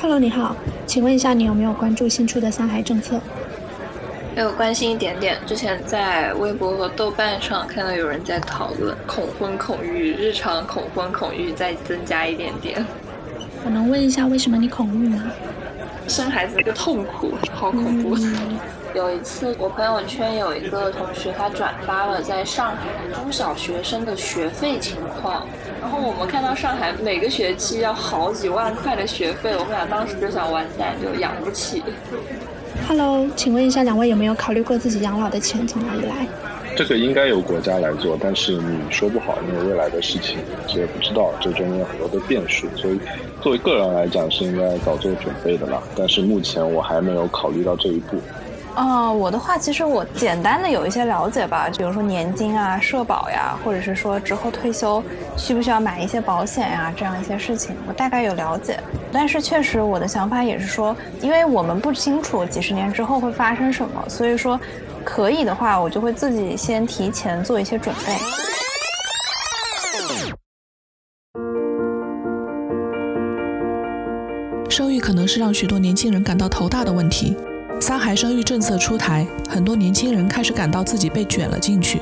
Hello，你好，请问一下，你有没有关注新出的三孩政策？有关心一点点。之前在微博和豆瓣上看到有人在讨论恐婚恐育，日常恐婚恐育再增加一点点。我能问一下，为什么你恐育吗？生孩子那个痛苦，好恐怖。有一次，我朋友圈有一个同学，他转发了在上海中小学生的学费情况，然后我们看到上海每个学期要好几万块的学费，我们俩当时就想完蛋，就养不起。Hello，请问一下，两位有没有考虑过自己养老的钱从哪里来？这个应该由国家来做，但是你说不好，因为未来的事情谁也不知道，这中间有很多的变数，所以作为个人来讲是应该早做准备的啦。但是目前我还没有考虑到这一步。啊，我的话，其实我简单的有一些了解吧，比如说年金啊、社保呀，或者是说之后退休需不需要买一些保险呀，这样一些事情，我大概有了解。但是确实，我的想法也是说，因为我们不清楚几十年之后会发生什么，所以说可以的话，我就会自己先提前做一些准备。生育可能是让许多年轻人感到头大的问题。三孩生育政策出台，很多年轻人开始感到自己被卷了进去。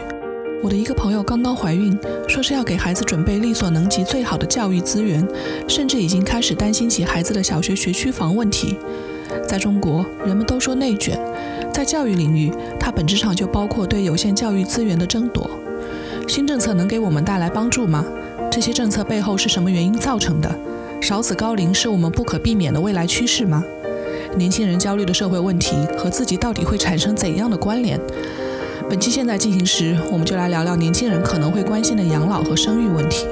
我的一个朋友刚刚怀孕，说是要给孩子准备力所能及最好的教育资源，甚至已经开始担心起孩子的小学学区房问题。在中国，人们都说内卷，在教育领域，它本质上就包括对有限教育资源的争夺。新政策能给我们带来帮助吗？这些政策背后是什么原因造成的？少子高龄是我们不可避免的未来趋势吗？年轻人焦虑的社会问题和自己到底会产生怎样的关联？本期现在进行时，我们就来聊聊年轻人可能会关心的养老和生育问题。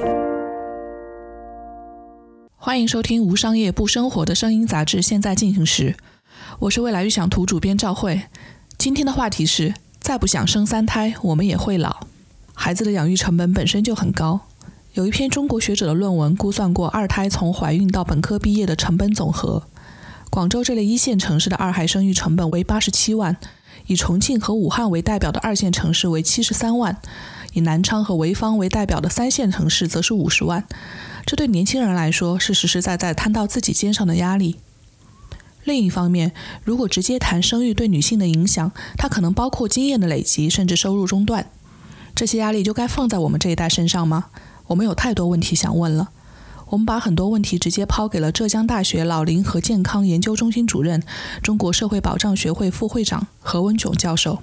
欢迎收听无商业不生活的声音杂志《现在进行时》，我是未来预想图主编赵慧。今天的话题是：再不想生三胎，我们也会老。孩子的养育成本本身就很高，有一篇中国学者的论文估算过二胎从怀孕到本科毕业的成本总和。广州这类一线城市的二孩生育成本为八十七万，以重庆和武汉为代表的二线城市为七十三万，以南昌和潍坊为代表的三线城市则是五十万。这对年轻人来说是实实在在摊到自己肩上的压力。另一方面，如果直接谈生育对女性的影响，它可能包括经验的累积，甚至收入中断。这些压力就该放在我们这一代身上吗？我们有太多问题想问了。我们把很多问题直接抛给了浙江大学老龄和健康研究中心主任、中国社会保障学会副会长何文炯教授。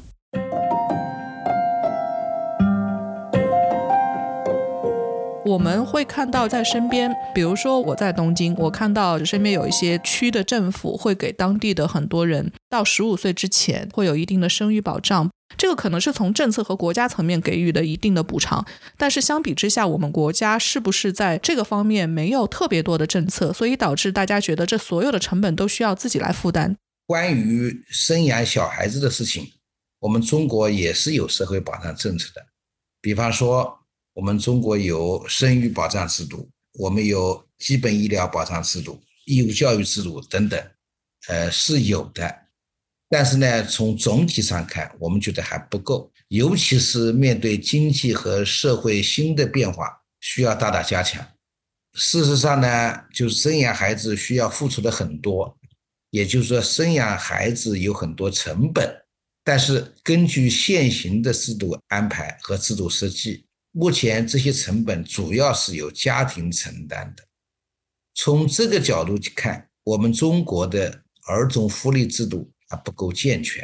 我们会看到在身边，比如说我在东京，我看到身边有一些区的政府会给当地的很多人到十五岁之前会有一定的生育保障。这个可能是从政策和国家层面给予的一定的补偿，但是相比之下，我们国家是不是在这个方面没有特别多的政策，所以导致大家觉得这所有的成本都需要自己来负担？关于生养小孩子的事情，我们中国也是有社会保障政策的，比方说我们中国有生育保障制度，我们有基本医疗保障制度、义务教育制度等等，呃，是有的。但是呢，从总体上看，我们觉得还不够，尤其是面对经济和社会新的变化，需要大大加强。事实上呢，就是生养孩子需要付出的很多，也就是说，生养孩子有很多成本。但是根据现行的制度安排和制度设计，目前这些成本主要是由家庭承担的。从这个角度去看，我们中国的儿童福利制度。不够健全，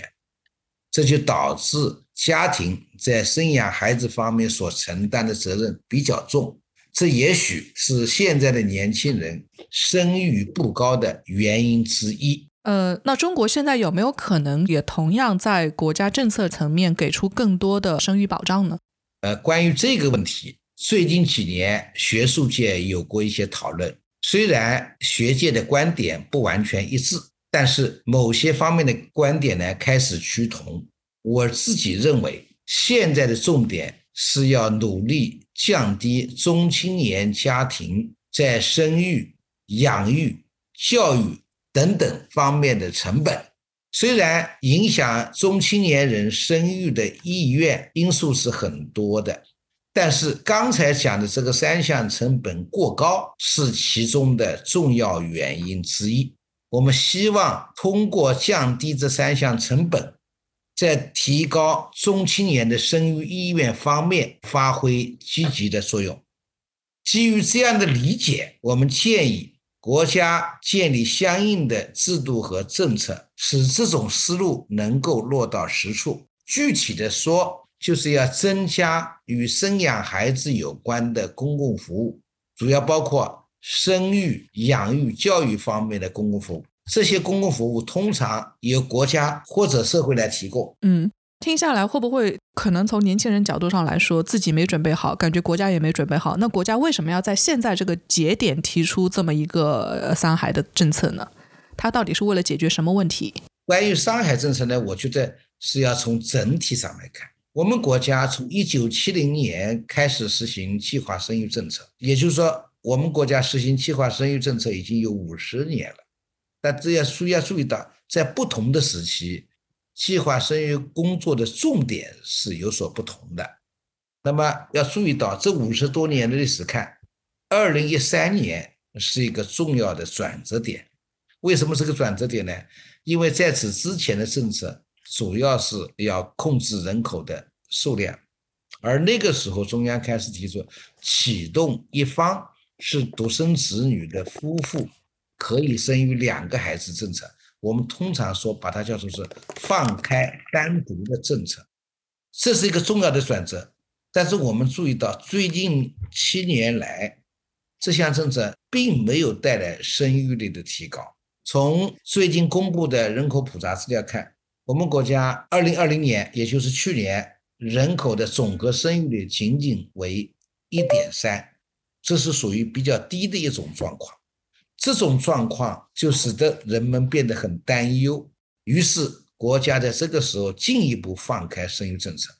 这就导致家庭在生养孩子方面所承担的责任比较重，这也许是现在的年轻人生育不高的原因之一。呃，那中国现在有没有可能也同样在国家政策层面给出更多的生育保障呢？呃，关于这个问题，最近几年学术界有过一些讨论，虽然学界的观点不完全一致。但是某些方面的观点呢开始趋同。我自己认为，现在的重点是要努力降低中青年家庭在生育、养育、教育等等方面的成本。虽然影响中青年人生育的意愿因素是很多的，但是刚才讲的这个三项成本过高是其中的重要原因之一。我们希望通过降低这三项成本，在提高中青年的生育意愿方面发挥积极的作用。基于这样的理解，我们建议国家建立相应的制度和政策，使这种思路能够落到实处。具体的说，就是要增加与生养孩子有关的公共服务，主要包括生育、养育、教育方面的公共服务。这些公共服务通常由国家或者社会来提供。嗯，听下来会不会可能从年轻人角度上来说，自己没准备好，感觉国家也没准备好？那国家为什么要在现在这个节点提出这么一个三孩的政策呢？它到底是为了解决什么问题？关于三孩政策呢？我觉得是要从整体上来看。我们国家从一九七零年开始实行计划生育政策，也就是说，我们国家实行计划生育政策已经有五十年了。但这要注要注意到，在不同的时期，计划生育工作的重点是有所不同的。那么要注意到，这五十多年的历史看，二零一三年是一个重要的转折点。为什么是个转折点呢？因为在此之前的政策。主要是要控制人口的数量，而那个时候中央开始提出启动一方是独生子女的夫妇可以生育两个孩子政策，我们通常说把它叫做是放开单独的政策，这是一个重要的转折。但是我们注意到最近七年来，这项政策并没有带来生育率的提高。从最近公布的人口普查资料看。我们国家二零二零年，也就是去年，人口的总和生育率仅仅为一点三，这是属于比较低的一种状况。这种状况就使得人们变得很担忧，于是国家在这个时候进一步放开生育政策。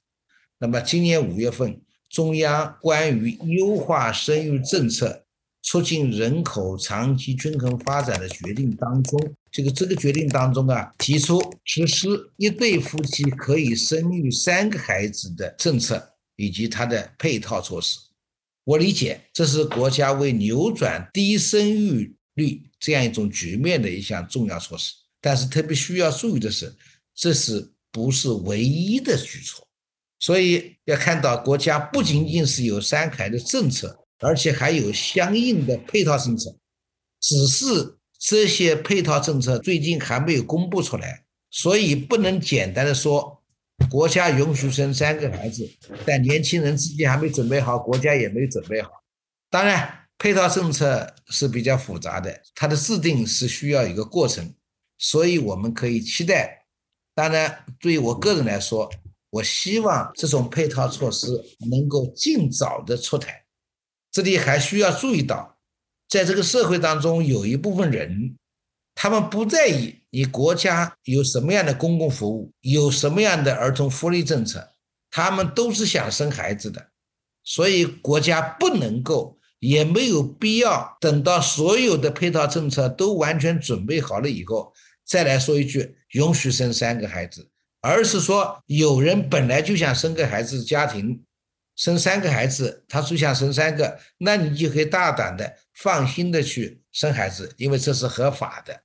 那么今年五月份，中央关于优化生育政策。促进人口长期均衡发展的决定当中，这个这个决定当中啊，提出实施一对夫妻可以生育三个孩子的政策以及它的配套措施。我理解这是国家为扭转低生育率这样一种局面的一项重要措施。但是特别需要注意的是，这是不是唯一的举措？所以要看到国家不仅仅是有三孩的政策。而且还有相应的配套政策，只是这些配套政策最近还没有公布出来，所以不能简单的说国家允许生三个孩子，但年轻人自己还没准备好，国家也没准备好。当然，配套政策是比较复杂的，它的制定是需要一个过程，所以我们可以期待。当然，对于我个人来说，我希望这种配套措施能够尽早的出台。这里还需要注意到，在这个社会当中，有一部分人，他们不在意你国家有什么样的公共服务，有什么样的儿童福利政策，他们都是想生孩子的，所以国家不能够，也没有必要等到所有的配套政策都完全准备好了以后，再来说一句允许生三个孩子，而是说有人本来就想生个孩子，家庭。生三个孩子，他就想生三个，那你就可以大胆的、放心的去生孩子，因为这是合法的。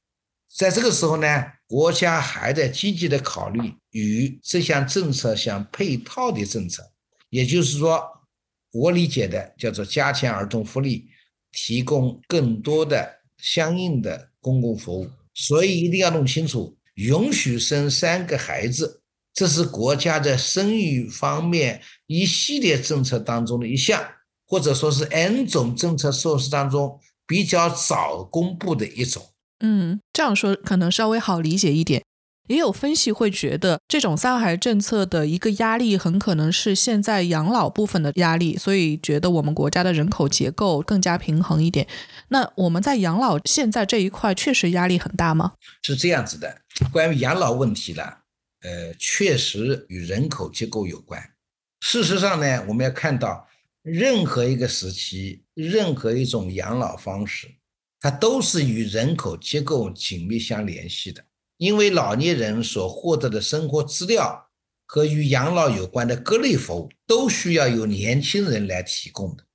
在这个时候呢，国家还在积极的考虑与这项政策相配套的政策，也就是说，我理解的叫做加强儿童福利，提供更多的相应的公共服务。所以一定要弄清楚，允许生三个孩子。这是国家在生育方面一系列政策当中的一项，或者说是 N 种政策措施当中比较早公布的一种。嗯，这样说可能稍微好理解一点。也有分析会觉得，这种三孩政策的一个压力很可能是现在养老部分的压力，所以觉得我们国家的人口结构更加平衡一点。那我们在养老现在这一块确实压力很大吗？是这样子的，关于养老问题呢？呃，确实与人口结构有关。事实上呢，我们要看到，任何一个时期，任何一种养老方式，它都是与人口结构紧密相联系的。因为老年人所获得的生活资料，和与养老有关的各类服务都需要由年轻人来提供的。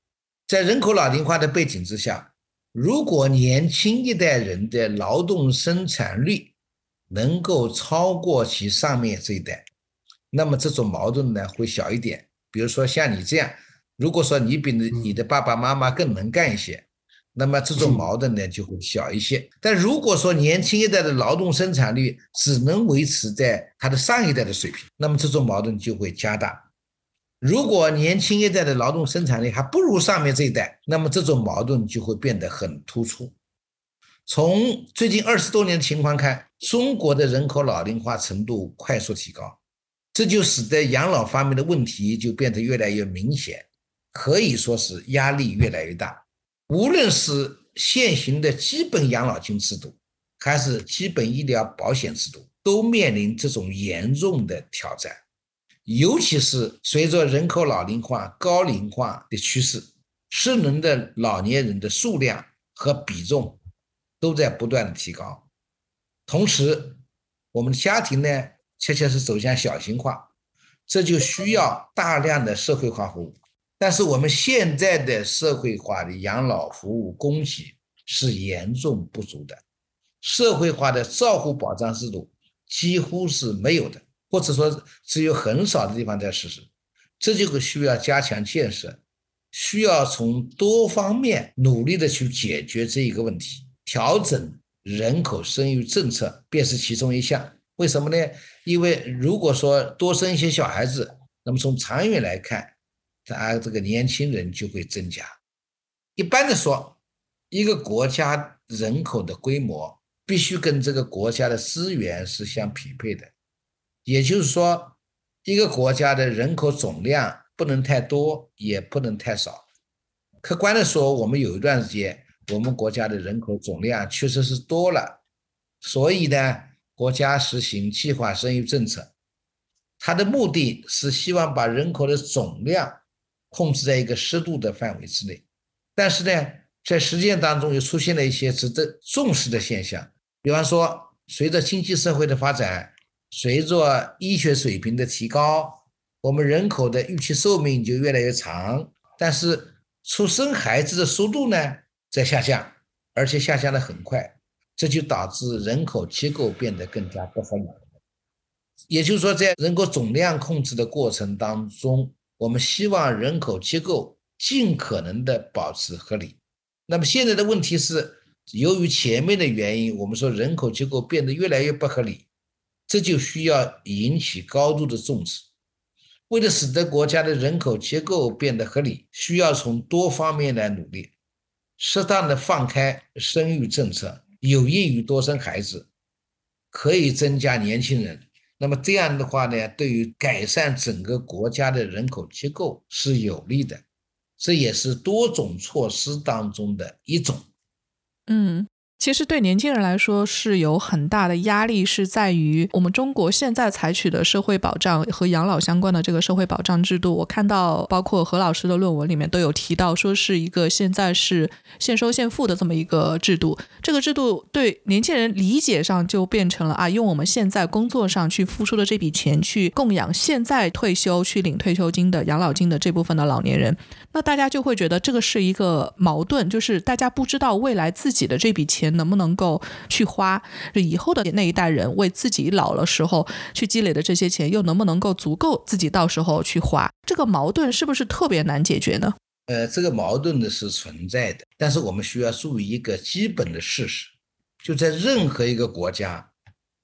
在人口老龄化的背景之下，如果年轻一代人的劳动生产率能够超过其上面这一代，那么这种矛盾呢会小一点。比如说像你这样，如果说你比你你的爸爸妈妈更能干一些。那么这种矛盾呢就会小一些，但如果说年轻一代的劳动生产率只能维持在他的上一代的水平，那么这种矛盾就会加大。如果年轻一代的劳动生产力还不如上面这一代，那么这种矛盾就会变得很突出。从最近二十多年的情况看，中国的人口老龄化程度快速提高，这就使得养老方面的问题就变得越来越明显，可以说是压力越来越大。无论是现行的基本养老金制度，还是基本医疗保险制度，都面临这种严重的挑战。尤其是随着人口老龄化、高龄化的趋势，失能的老年人的数量和比重都在不断的提高。同时，我们的家庭呢，恰恰是走向小型化，这就需要大量的社会化服务。但是我们现在的社会化的养老服务供给是严重不足的，社会化的照护保障制度几乎是没有的，或者说只有很少的地方在实施，这就需要加强建设，需要从多方面努力的去解决这一个问题，调整人口生育政策便是其中一项。为什么呢？因为如果说多生一些小孩子，那么从长远来看。他这个年轻人就会增加。一般的说，一个国家人口的规模必须跟这个国家的资源是相匹配的，也就是说，一个国家的人口总量不能太多，也不能太少。客观的说，我们有一段时间，我们国家的人口总量确实是多了，所以呢，国家实行计划生育政策，它的目的是希望把人口的总量。控制在一个适度的范围之内，但是呢，在实践当中又出现了一些值得重视的现象。比方说，随着经济社会的发展，随着医学水平的提高，我们人口的预期寿命就越来越长，但是出生孩子的速度呢在下降，而且下降的很快，这就导致人口结构变得更加不合理。也就是说，在人口总量控制的过程当中。我们希望人口结构尽可能的保持合理。那么现在的问题是，由于前面的原因，我们说人口结构变得越来越不合理，这就需要引起高度的重视。为了使得国家的人口结构变得合理，需要从多方面来努力，适当的放开生育政策，有益于多生孩子，可以增加年轻人。那么这样的话呢，对于改善整个国家的人口结构是有利的，这也是多种措施当中的一种。嗯。其实对年轻人来说是有很大的压力，是在于我们中国现在采取的社会保障和养老相关的这个社会保障制度。我看到包括何老师的论文里面都有提到，说是一个现在是现收现付的这么一个制度。这个制度对年轻人理解上就变成了啊，用我们现在工作上去付出的这笔钱去供养现在退休去领退休金的养老金的这部分的老年人。那大家就会觉得这个是一个矛盾，就是大家不知道未来自己的这笔钱能不能够去花，以后的那一代人为自己老了时候去积累的这些钱又能不能够足够自己到时候去花，这个矛盾是不是特别难解决呢？呃，这个矛盾呢是存在的，但是我们需要注意一个基本的事实，就在任何一个国家、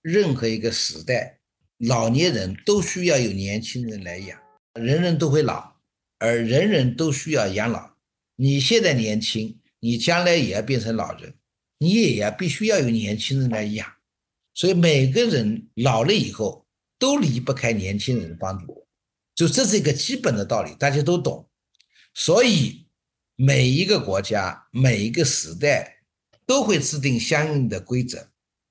任何一个时代，老年人都需要有年轻人来养，人人都会老。而人人都需要养老，你现在年轻，你将来也要变成老人，你也要必须要有年轻人来养，所以每个人老了以后都离不开年轻人的帮助，就这是一个基本的道理，大家都懂。所以每一个国家、每一个时代都会制定相应的规则，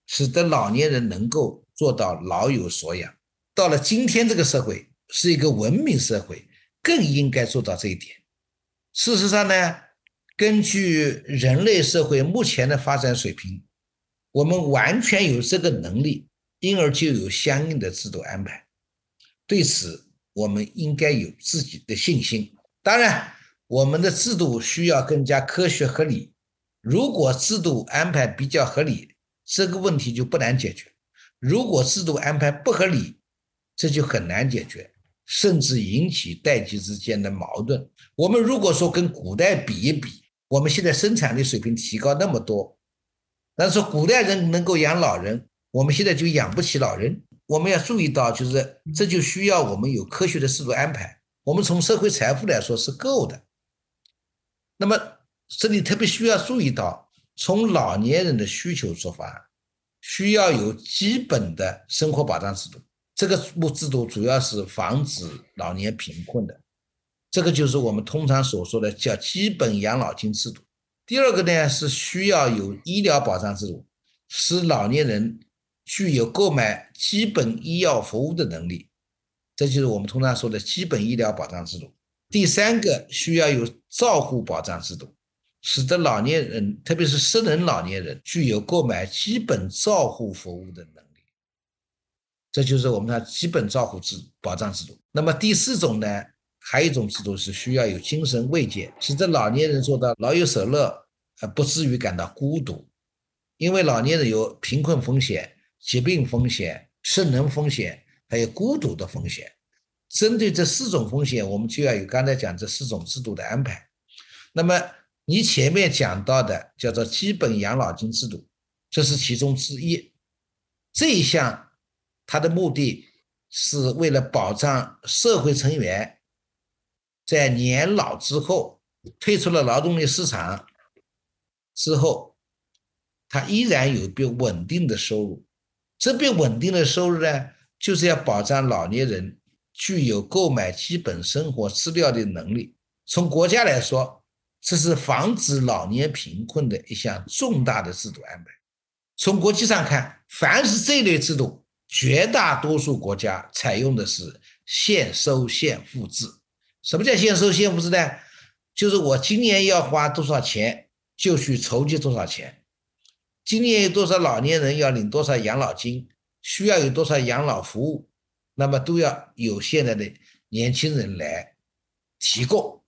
使得老年人能够做到老有所养。到了今天这个社会是一个文明社会。更应该做到这一点。事实上呢，根据人类社会目前的发展水平，我们完全有这个能力，因而就有相应的制度安排。对此我们应该有自己的信心。当然，我们的制度需要更加科学合理。如果制度安排比较合理，这个问题就不难解决；如果制度安排不合理，这就很难解决，甚至引起代际之间的矛盾。我们如果说跟古代比一比，我们现在生产力水平提高那么多，但是古代人能够养老人，我们现在就养不起老人。我们要注意到，就是这就需要我们有科学的制度安排。我们从社会财富来说是够的。那么这里特别需要注意到，从老年人的需求出发，需要有基本的生活保障制度。这个目制度主要是防止老年贫困的。这个就是我们通常所说的叫基本养老金制度。第二个呢是需要有医疗保障制度，使老年人具有购买基本医药服务的能力。这就是我们通常说的基本医疗保障制度。第三个需要有照护保障制度，使得老年人，特别是失能老年人，具有购买基本照护服务的能力。这就是我们的基本照护制保障制度。那么第四种呢，还有一种制度是需要有精神慰藉，使得老年人做到老有所乐，而不至于感到孤独。因为老年人有贫困风险、疾病风险、失能风险。还有孤独的风险，针对这四种风险，我们就要有刚才讲这四种制度的安排。那么你前面讲到的叫做基本养老金制度，这是其中之一。这一项它的目的是为了保障社会成员在年老之后退出了劳动力市场之后，他依然有笔稳定的收入。这笔稳定的收入呢？就是要保障老年人具有购买基本生活资料的能力。从国家来说，这是防止老年贫困的一项重大的制度安排。从国际上看，凡是这类制度，绝大多数国家采用的是现收现付制。什么叫先收先付制呢？就是我今年要花多少钱，就去筹集多少钱。今年有多少老年人要领多少养老金？需要有多少养老服务，那么都要有现在的年轻人来提供。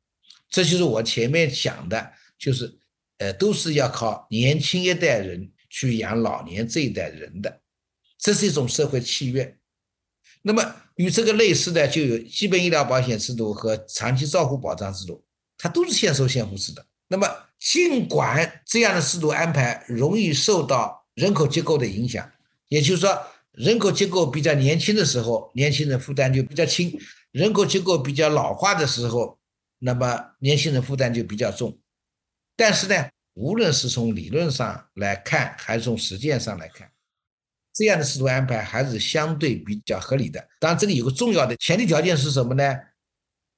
这就是我前面讲的，就是呃，都是要靠年轻一代人去养老年这一代人的，这是一种社会契约。那么与这个类似的，就有基本医疗保险制度和长期照护保障制度，它都是现收现付制的。那么尽管这样的制度安排容易受到人口结构的影响，也就是说。人口结构比较年轻的时候，年轻人负担就比较轻；人口结构比较老化的时候，那么年轻人负担就比较重。但是呢，无论是从理论上来看，还是从实践上来看，这样的制度安排还是相对比较合理的。当然，这里有个重要的前提条件是什么呢？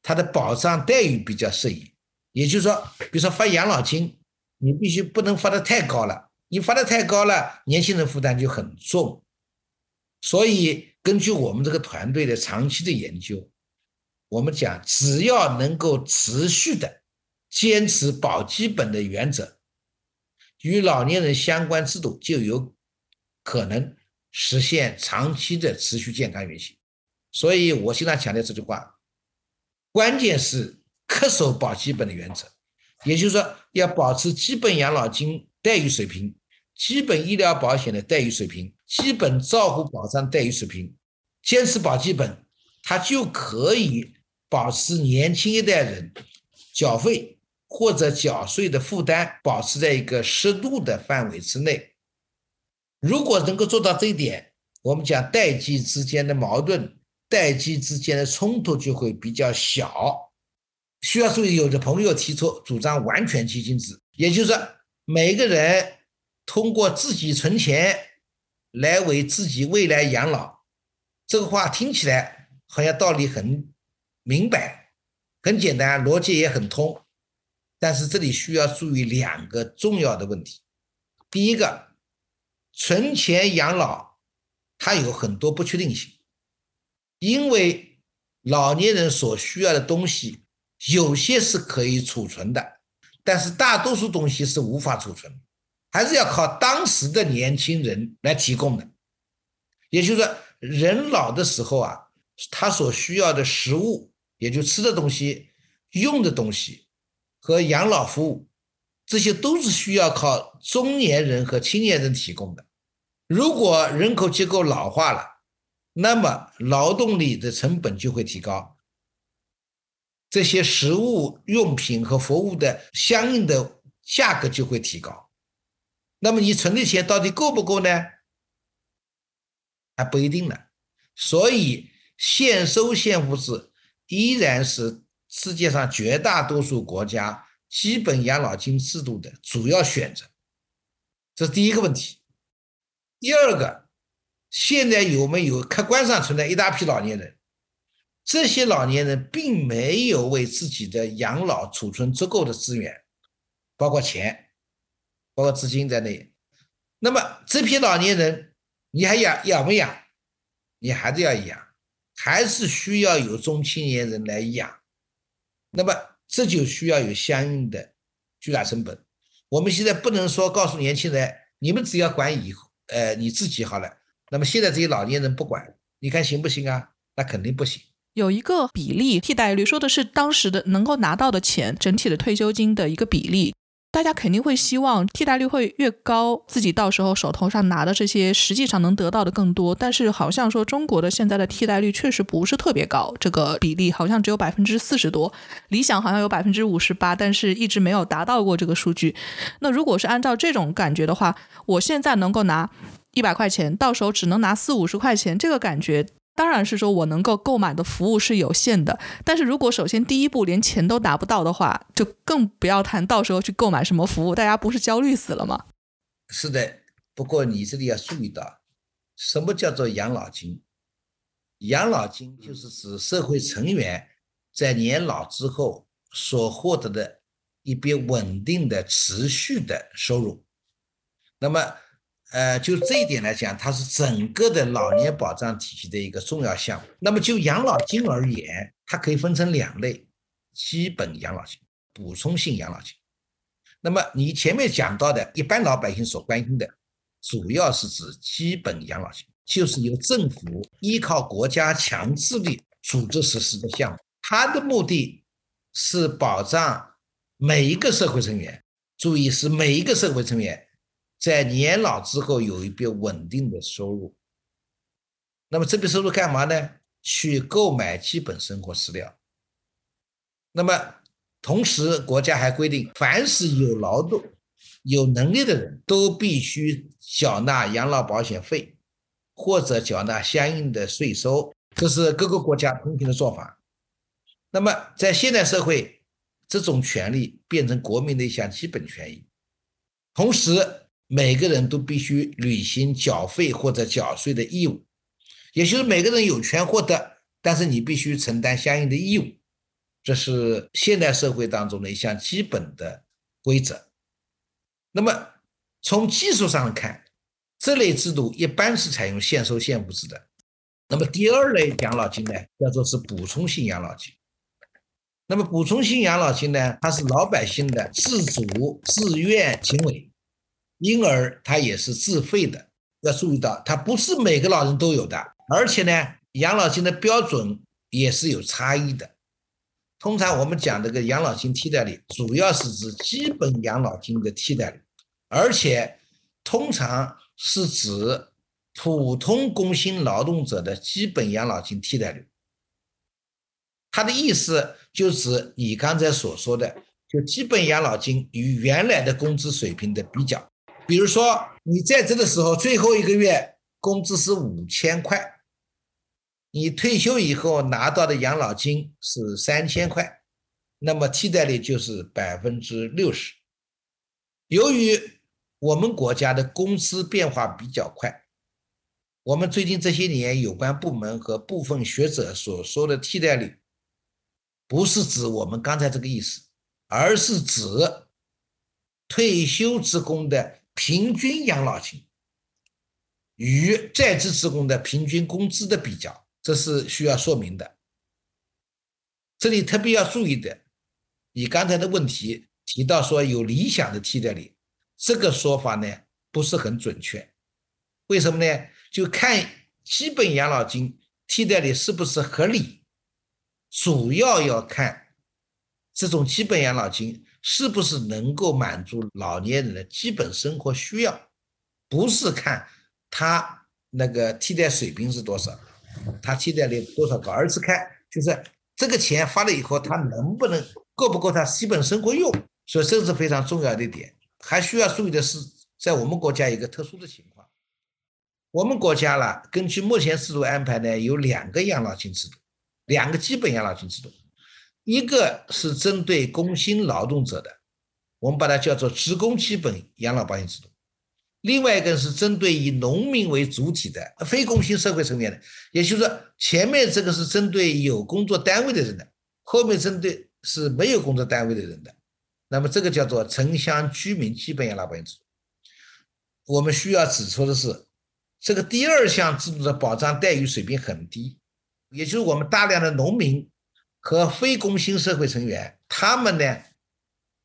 它的保障待遇比较适宜。也就是说，比如说发养老金，你必须不能发的太高了，你发的太高了，年轻人负担就很重。所以，根据我们这个团队的长期的研究，我们讲，只要能够持续的坚持保基本的原则，与老年人相关制度就有可能实现长期的持续健康运行。所以我经常强调这句话：关键是恪守保基本的原则，也就是说，要保持基本养老金待遇水平。基本医疗保险的待遇水平，基本照护保障待遇水平，坚持保基本，它就可以保持年轻一代人缴费或者缴税的负担保持在一个适度的范围之内。如果能够做到这一点，我们讲代际之间的矛盾、代际之间的冲突就会比较小。需要注意，有的朋友提出主张完全基金制，也就是说每个人。通过自己存钱来为自己未来养老，这个话听起来好像道理很明白、很简单，逻辑也很通。但是这里需要注意两个重要的问题。第一个，存钱养老它有很多不确定性，因为老年人所需要的东西有些是可以储存的，但是大多数东西是无法储存。还是要靠当时的年轻人来提供的，也就是说，人老的时候啊，他所需要的食物，也就吃的东西、用的东西和养老服务，这些都是需要靠中年人和青年人提供的。如果人口结构老化了，那么劳动力的成本就会提高，这些食物用品和服务的相应的价格就会提高。那么你存的钱到底够不够呢？还不一定呢。所以现收现付制依然是世界上绝大多数国家基本养老金制度的主要选择。这是第一个问题。第二个，现在有没有客观上存在一大批老年人？这些老年人并没有为自己的养老储存足够的资源，包括钱，包括资金在内。那么这批老年人，你还养养不养？你还是要养，还是需要有中青年人来养。那么这就需要有相应的巨大成本。我们现在不能说告诉年轻人，你们只要管以后。呃，你自己好了。那么现在这些老年人不管，你看行不行啊？那肯定不行。有一个比例替代率，说的是当时的能够拿到的钱，整体的退休金的一个比例。大家肯定会希望替代率会越高，自己到时候手头上拿的这些实际上能得到的更多。但是好像说中国的现在的替代率确实不是特别高，这个比例好像只有百分之四十多，理想好像有百分之五十八，但是一直没有达到过这个数据。那如果是按照这种感觉的话，我现在能够拿一百块钱，到时候只能拿四五十块钱，这个感觉。当然是说，我能够购买的服务是有限的。但是如果首先第一步连钱都达不到的话，就更不要谈到时候去购买什么服务。大家不是焦虑死了吗？是的，不过你这里要注意到，什么叫做养老金？养老金就是指社会成员在年老之后所获得的一笔稳定的、持续的收入。那么。呃，就这一点来讲，它是整个的老年保障体系的一个重要项目。那么就养老金而言，它可以分成两类：基本养老金、补充性养老金。那么你前面讲到的一般老百姓所关心的，主要是指基本养老金，就是由政府依靠国家强制力组织实施的项目。它的目的是保障每一个社会成员，注意是每一个社会成员。在年老之后有一笔稳定的收入，那么这笔收入干嘛呢？去购买基本生活饲料。那么同时，国家还规定，凡是有劳动、有能力的人都必须缴纳养老保险费，或者缴纳相应的税收。这是各个国家通行的做法。那么在现代社会，这种权利变成国民的一项基本权益，同时。每个人都必须履行缴费或者缴税的义务，也就是每个人有权获得，但是你必须承担相应的义务，这是现代社会当中的一项基本的规则。那么从技术上看，这类制度一般是采用现收现付制的。那么第二类养老金呢，叫做是补充性养老金。那么补充性养老金呢，它是老百姓的自主自愿行为。因而它也是自费的，要注意到，它不是每个老人都有的，而且呢，养老金的标准也是有差异的。通常我们讲这个养老金替代率，主要是指基本养老金的替代率，而且通常是指普通工薪劳动者的基本养老金替代率。它的意思就指你刚才所说的，就基本养老金与原来的工资水平的比较。比如说，你在职的时候，最后一个月工资是五千块，你退休以后拿到的养老金是三千块，那么替代率就是百分之六十。由于我们国家的工资变化比较快，我们最近这些年有关部门和部分学者所说的替代率，不是指我们刚才这个意思，而是指退休职工的。平均养老金与在职职工的平均工资的比较，这是需要说明的。这里特别要注意的，你刚才的问题提到说有理想的替代率，这个说法呢不是很准确。为什么呢？就看基本养老金替代率是不是合理，主要要看这种基本养老金是不是能够满足老年人的基本生活需要，不是看他那个替代水平是多少，他替代率多少高，而是看就是这个钱发了以后，他能不能够不够他基本生活用，所以这是非常重要的一点。还需要注意的是，在我们国家一个特殊的情况，我们国家了，根据目前制度安排呢，有两个养老金制度，两个基本养老金制度，一个是针对工薪劳动者的，我们把它叫做职工基本养老保险制度；另外一个是针对以农民为主体的非工薪社会成员的，也就是说，前面这个是针对有工作单位的人的，后面针对是没有工作单位的人的。那么这个叫做城乡居民基本养老保险制度。我们需要指出的是，这个第二项制度的保障待遇水平很低，也就是我们大量的农民和非工薪社会成员，他们呢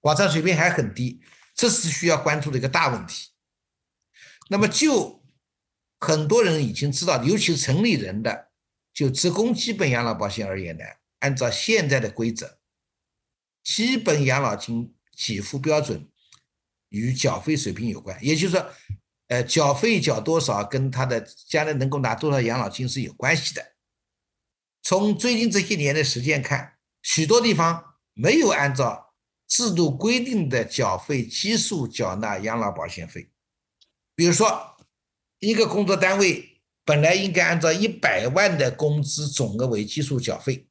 保障水平还很低，这是需要关注的一个大问题。那么就很多人已经知道，尤其是城里人的，就职工基本养老保险而言呢，按照现在的规则。基本养老金给付标准与缴费水平有关，也就是说，呃，缴费缴多少跟他的将来能够拿多少养老金是有关系的。从最近这些年的实践看，许多地方没有按照制度规定的缴费基数缴纳养老保险费。比如说，一个工作单位本来应该按照一百万的工资总额为基数缴费，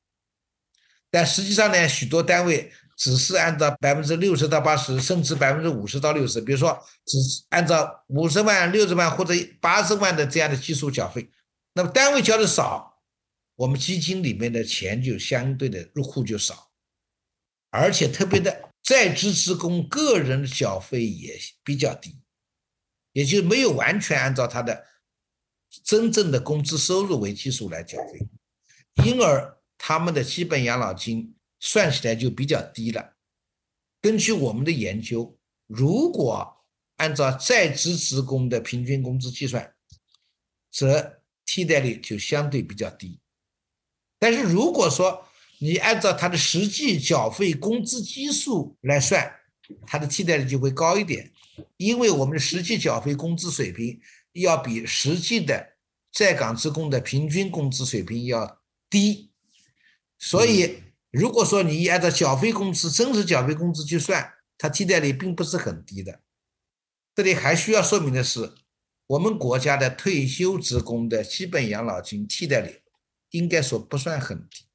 但实际上呢，许多单位。只是按照百分之六十到八十，甚至百分之五十到六十，比如说，只按照五十万、六十万或者八十万的这样的基数缴费，那么单位交的少，我们基金里面的钱就相对的入户就少，而且特别的在职职工个人缴费也比较低，也就没有完全按照他的真正的工资收入为基数来缴费，因而他们的基本养老金。算起来就比较低了。根据我们的研究，如果按照在职职工的平均工资计算，则替代率就相对比较低。但是如果说你按照他的实际缴费工资基数来算，它的替代率就会高一点，因为我们的实际缴费工资水平要比实际的在岗职工的平均工资水平要低，所以。如果说你按照缴费工资真实缴费工资去算，它替代率并不是很低的。这里还需要说明的是，我们国家的退休职工的基本养老金替代率应该说不算很低。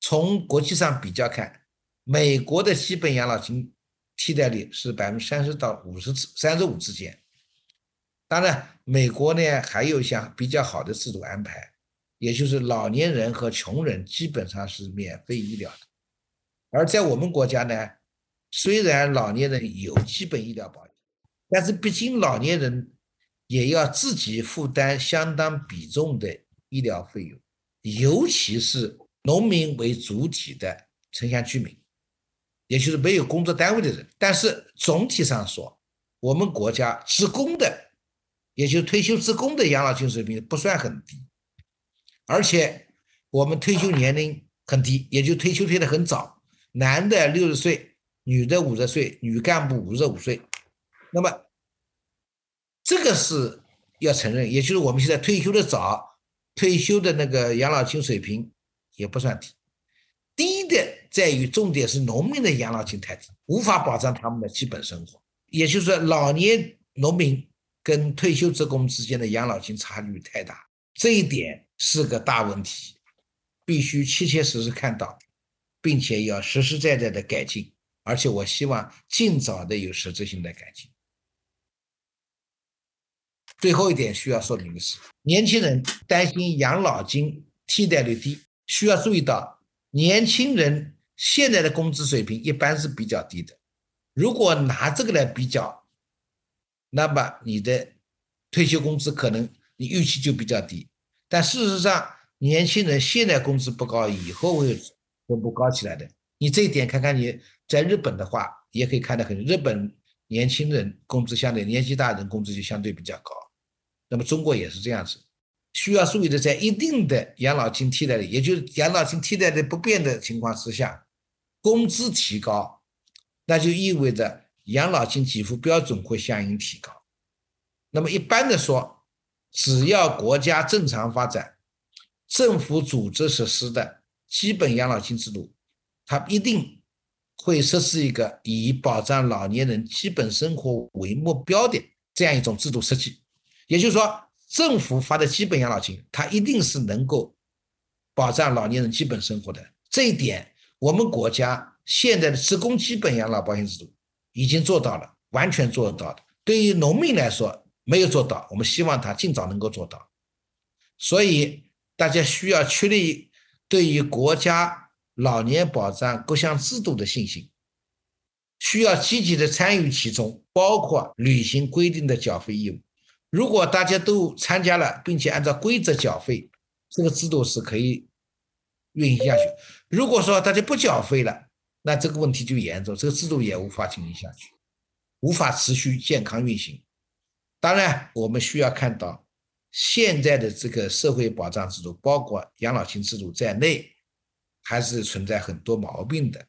从国际上比较看，美国的基本养老金替代率是百分之三十到五十三十五之间。当然，美国呢还有一项比较好的制度安排。也就是老年人和穷人基本上是免费医疗的，而在我们国家呢，虽然老年人有基本医疗保险，但是毕竟老年人也要自己负担相当比重的医疗费用，尤其是农民为主体的城乡居民，也就是没有工作单位的人。但是总体上说，我们国家职工的，也就退休职工的养老金水平不算很低。而且我们退休年龄很低，也就退休退的很早，男的六十岁，女的五十岁，女干部五十五岁。那么这个是要承认，也就是我们现在退休的早，退休的那个养老金水平也不算低，低的在于重点是农民的养老金太低，无法保障他们的基本生活。也就是说，老年农民跟退休职工之间的养老金差距太大，这一点。是个大问题，必须切切实实看到，并且要实实在在的改进，而且我希望尽早的有实质性的改进。最后一点需要说明的是，年轻人担心养老金替代率低，需要注意到，年轻人现在的工资水平一般是比较低的，如果拿这个来比较，那么你的退休工资可能你预期就比较低。但事实上，年轻人现在工资不高，以后会会不高起来的。你这一点看看，你在日本的话，也可以看得很。日本年轻人工资相对年纪大人工资就相对比较高，那么中国也是这样子。需要注意的，在一定的养老金替代率，也就是养老金替代率不变的情况之下，工资提高，那就意味着养老金给付标准会相应提高。那么一般的说，只要国家正常发展，政府组织实施的基本养老金制度，它一定会设置一个以保障老年人基本生活为目标的这样一种制度设计，也就是说。政府发的基本养老金，它一定是能够保障老年人基本生活的。这一点，我们国家现在的职工基本养老保险制度已经做到了，完全做到的。对于农民来说，没有做到，我们希望他尽早能够做到。所以，大家需要确立对于国家老年保障各项制度的信心，需要积极的参与其中，包括履行规定的缴费义务。如果大家都参加了，并且按照规则缴费，这个制度是可以运行下去。如果说大家不缴费了，那这个问题就严重，这个制度也无法进行下去，无法持续健康运行。当然，我们需要看到现在的这个社会保障制度，包括养老金制度在内，还是存在很多毛病的。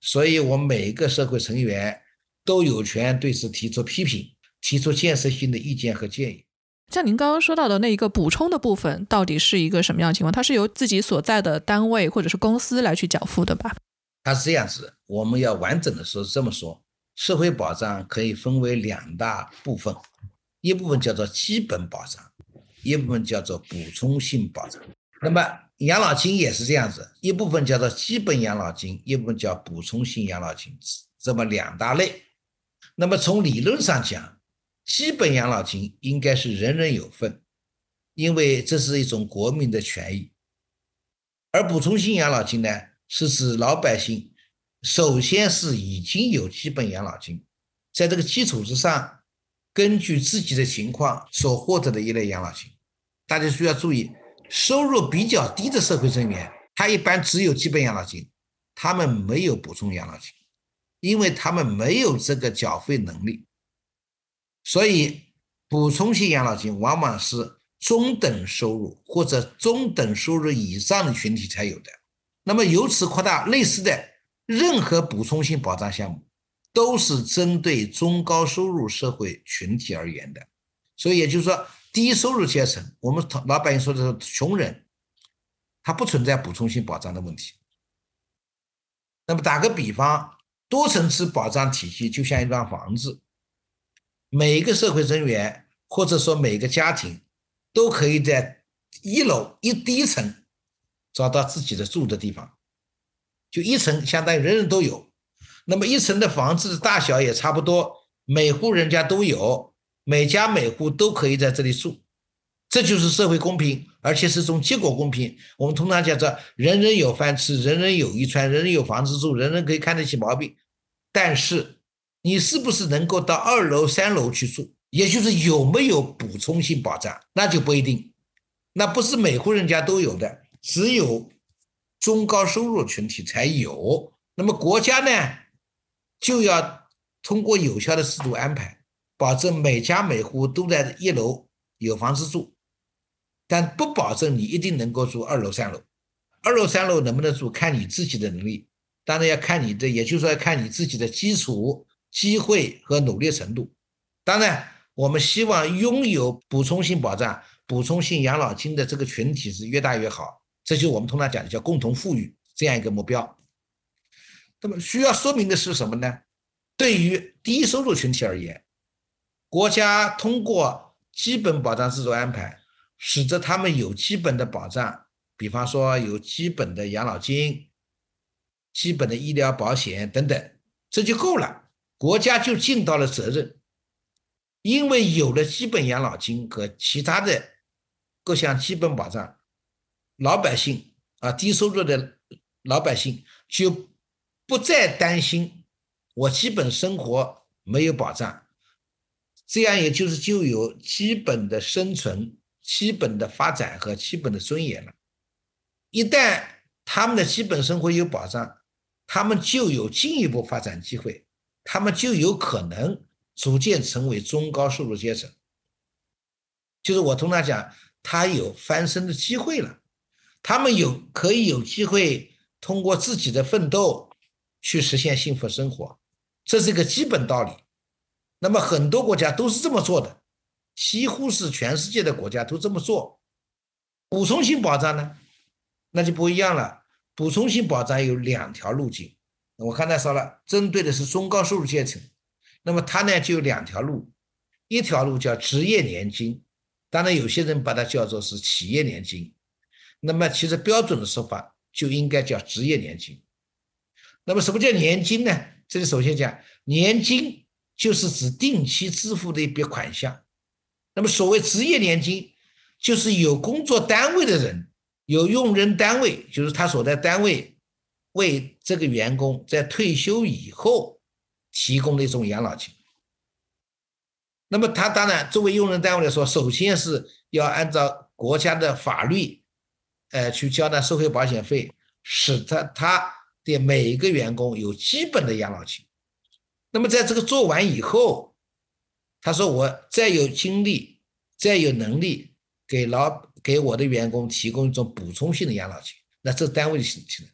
所以，我们每一个社会成员都有权对此提出批评。提出建设性的意见和建议。像您刚刚说到的那一个补充的部分，到底是一个什么样的情况？它是由自己所在的单位或者是公司来去缴付的吧？它是这样子，我们要完整的说这么说，社会保障可以分为两大部分，一部分叫做基本保障，一部分叫做补充性保障。那么养老金也是这样子，一部分叫做基本养老金，一部分叫补充性养老金，这么两大类。那么从理论上讲，基本养老金应该是人人有份，因为这是一种国民的权益。而补充性养老金呢，是指老百姓首先是已经有基本养老金，在这个基础之上，根据自己的情况所获得的一类养老金。大家需要注意，收入比较低的社会成员，他一般只有基本养老金，他们没有补充养老金，因为他们没有这个缴费能力。所以，补充性养老金往往是中等收入或者中等收入以上的群体才有的。那么，由此扩大，类似的任何补充性保障项目，都是针对中高收入社会群体而言的。所以，也就是说，低收入阶层，我们老百姓说的是穷人，他不存在补充性保障的问题。那么，打个比方，多层次保障体系就像一幢房子。每一个社会成员，或者说每一个家庭，都可以在一楼一低层找到自己的住的地方。就一层相当于人人都有，那么一层的房子的大小也差不多，每户人家都有，每家每户都可以在这里住，这就是社会公平，而且是种结果公平。我们通常讲着人人有饭吃，人人有衣穿，人人有房子住，人人可以看得起毛病，但是。你是不是能够到二楼、三楼去住？也就是有没有补充性保障，那就不一定。那不是每户人家都有的，只有中高收入群体才有。那么国家呢，就要通过有效的制度安排，保证每家每户都在一楼有房子住，但不保证你一定能够住二楼、三楼。二楼、三楼能不能住，看你自己的能力，当然要看你的，也就是说要看你自己的基础。机会和努力程度，当然，我们希望拥有补充性保障、补充性养老金的这个群体是越大越好。这就我们通常讲的叫共同富裕这样一个目标。那么需要说明的是什么呢？对于低收入群体而言，国家通过基本保障制度安排，使得他们有基本的保障，比方说有基本的养老金、基本的医疗保险等等，这就够了。国家就尽到了责任，因为有了基本养老金和其他的各项基本保障，老百姓啊，低收入的老百姓就不再担心我基本生活没有保障，这样也就是就有基本的生存、基本的发展和基本的尊严了。一旦他们的基本生活有保障，他们就有进一步发展机会。他们就有可能逐渐成为中高收入阶层。就是我通常讲，他有翻身的机会了，他们有可以有机会通过自己的奋斗去实现幸福生活，这是一个基本道理。那么很多国家都是这么做的，几乎是全世界的国家都这么做。补充性保障呢，那就不一样了。补充性保障有两条路径，我刚才说了，针对的是中高收入阶层，那么他呢就有两条路，一条路叫职业年金。当然，有些人把它叫做是企业年金，那么其实标准的说法就应该叫职业年金。那么什么叫年金呢？这里首先讲，年金就是指定期支付的一笔款项。那么所谓职业年金，就是有工作单位的人，有用人单位，就是他所在单位为这个员工在退休以后提供的一种养老金。那么他当然作为用人单位来说，首先是要按照国家的法律，呃，去交纳社会保险费，使他他的每一个员工有基本的养老金。那么在这个做完以后，他说我再有精力，再有能力给老给我的员工提供一种补充性的养老金，那这单位的事情。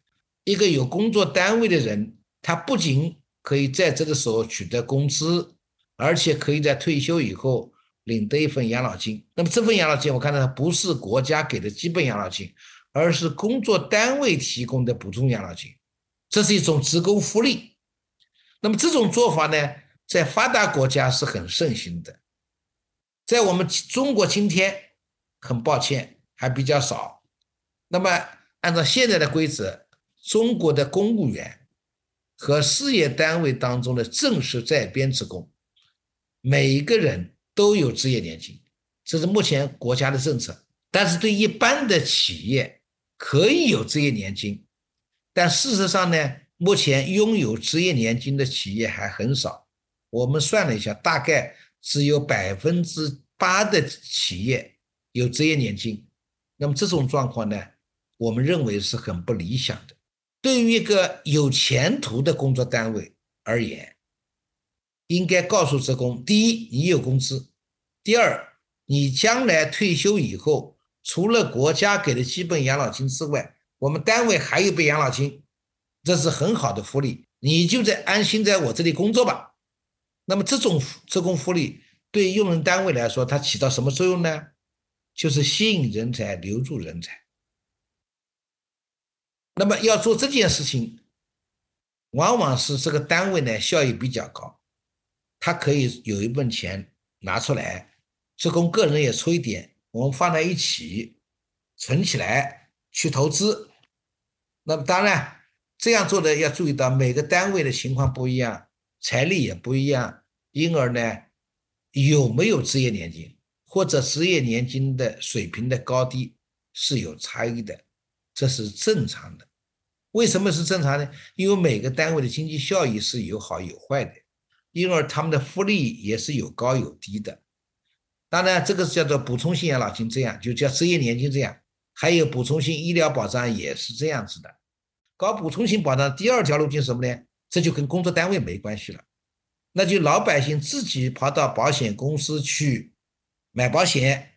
一个有工作单位的人，他不仅可以在这个时候取得工资。而且可以在退休以后领得一份养老金。那么这份养老金，我看到它不是国家给的基本养老金，而是工作单位提供的补充养老金，这是一种职工福利。那么这种做法呢，在发达国家是很盛行的，在我们中国今天，很抱歉还比较少。那么按照现在的规则，中国的公务员和事业单位当中的正式在编职工。每一个人都有职业年金，这是目前国家的政策。但是对一般的企业可以有职业年金，但事实上呢，目前拥有职业年金的企业还很少。我们算了一下，大概只有百分之八的企业有职业年金。那么这种状况呢，我们认为是很不理想的。对于一个有前途的工作单位而言，应该告诉职工：第一，你有工资；第二，你将来退休以后，除了国家给的基本养老金之外，我们单位还有笔养老金，这是很好的福利。你就在安心在我这里工作吧。那么这种职工福利对用人单位来说，它起到什么作用呢？就是吸引人才、留住人才。那么要做这件事情，往往是这个单位呢效益比较高。他可以有一部分钱拿出来，职工个人也出一点，我们放在一起存起来去投资。那么当然这样做的要注意到每个单位的情况不一样，财力也不一样，因而呢有没有职业年金或者职业年金的水平的高低是有差异的，这是正常的。为什么是正常呢？因为每个单位的经济效益是有好有坏的。因而他们的福利也是有高有低的，当然这个是叫做补充性养老金，这样就叫职业年金这样，还有补充性医疗保障也是这样子的。搞补充性保障第二条路径什么呢？这就跟工作单位没关系了，那就老百姓自己跑到保险公司去买保险，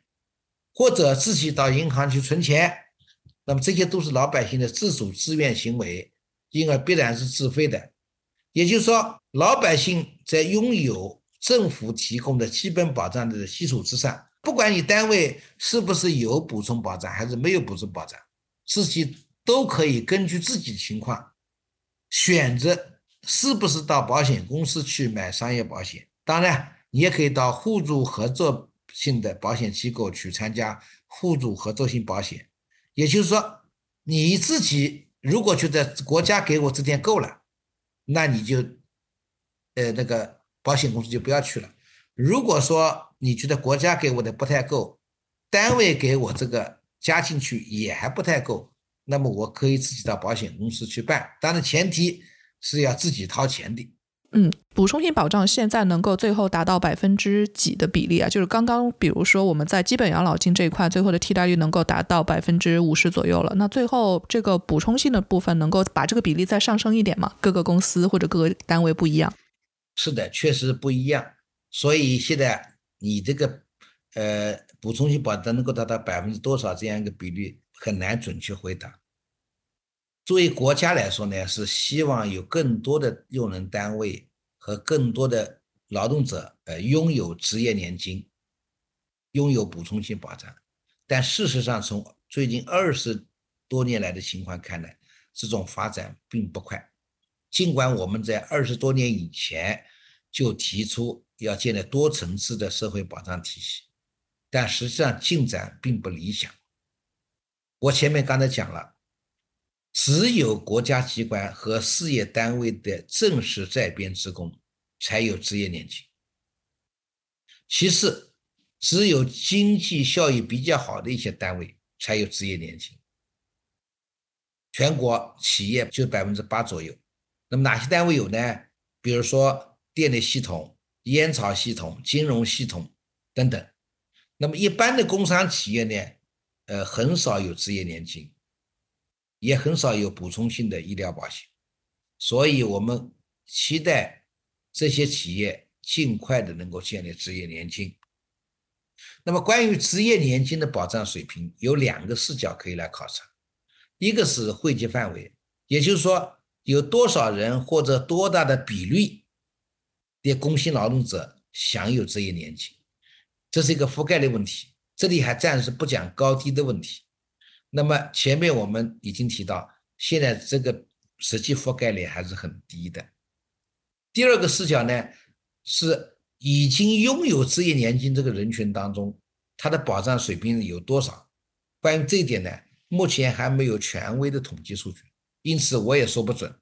或者自己到银行去存钱，那么这些都是老百姓的自主自愿行为，因而必然是自费的。也就是说，老百姓在拥有政府提供的基本保障的基础之上，不管你单位是不是有补充保障还是没有补充保障，自己都可以根据自己的情况选择是不是到保险公司去买商业保险。当然，你也可以到互助合作性的保险机构去参加互助合作性保险。也就是说，你自己如果觉得国家给我这点够了。那你就，呃，那个保险公司就不要去了。如果说你觉得国家给我的不太够，单位给我这个加进去也还不太够，那么我可以自己到保险公司去办。当然前提是要自己掏钱的。嗯，补充性保障现在能够最后达到百分之几的比例啊？就是刚刚，比如说我们在基本养老金这一块，最后的替代率能够达到百分之五十左右了。那最后这个补充性的部分能够把这个比例再上升一点吗？各个公司或者各个单位不一样。是的，确实不一样。所以现在你这个呃，补充性保障能够达到百分之多少这样一个比例，很难准确回答。作为国家来说呢，是希望有更多的用人单位和更多的劳动者，呃，拥有职业年金，拥有补充性保障。但事实上，从最近二十多年来的情况看来，这种发展并不快。尽管我们在二十多年以前就提出要建立多层次的社会保障体系。但实际上进展并不理想。我前面刚才讲了，只有国家机关和事业单位的正式在编职工才有职业年金。其次，只有经济效益比较好的一些单位才有职业年金。全国企业就百分之八左右。那么哪些单位有呢？比如说电力系统、烟草系统、金融系统等等。那么一般的工商企业呢，呃，很少有职业年金，也很少有补充性的医疗保险，所以我们期待这些企业尽快的能够建立职业年金。那么关于职业年金的保障水平，有两个视角可以来考察，一个是惠及范围，也就是说有多少人或者多大的比率的工薪劳动者享有职业年金。这是一个覆盖的问题，这里还暂时不讲高低的问题。那么前面我们已经提到，现在这个实际覆盖率还是很低的。第二个视角呢，是已经拥有职业年金这个人群当中，它的保障水平有多少？关于这一点呢，目前还没有权威的统计数据，因此我也说不准。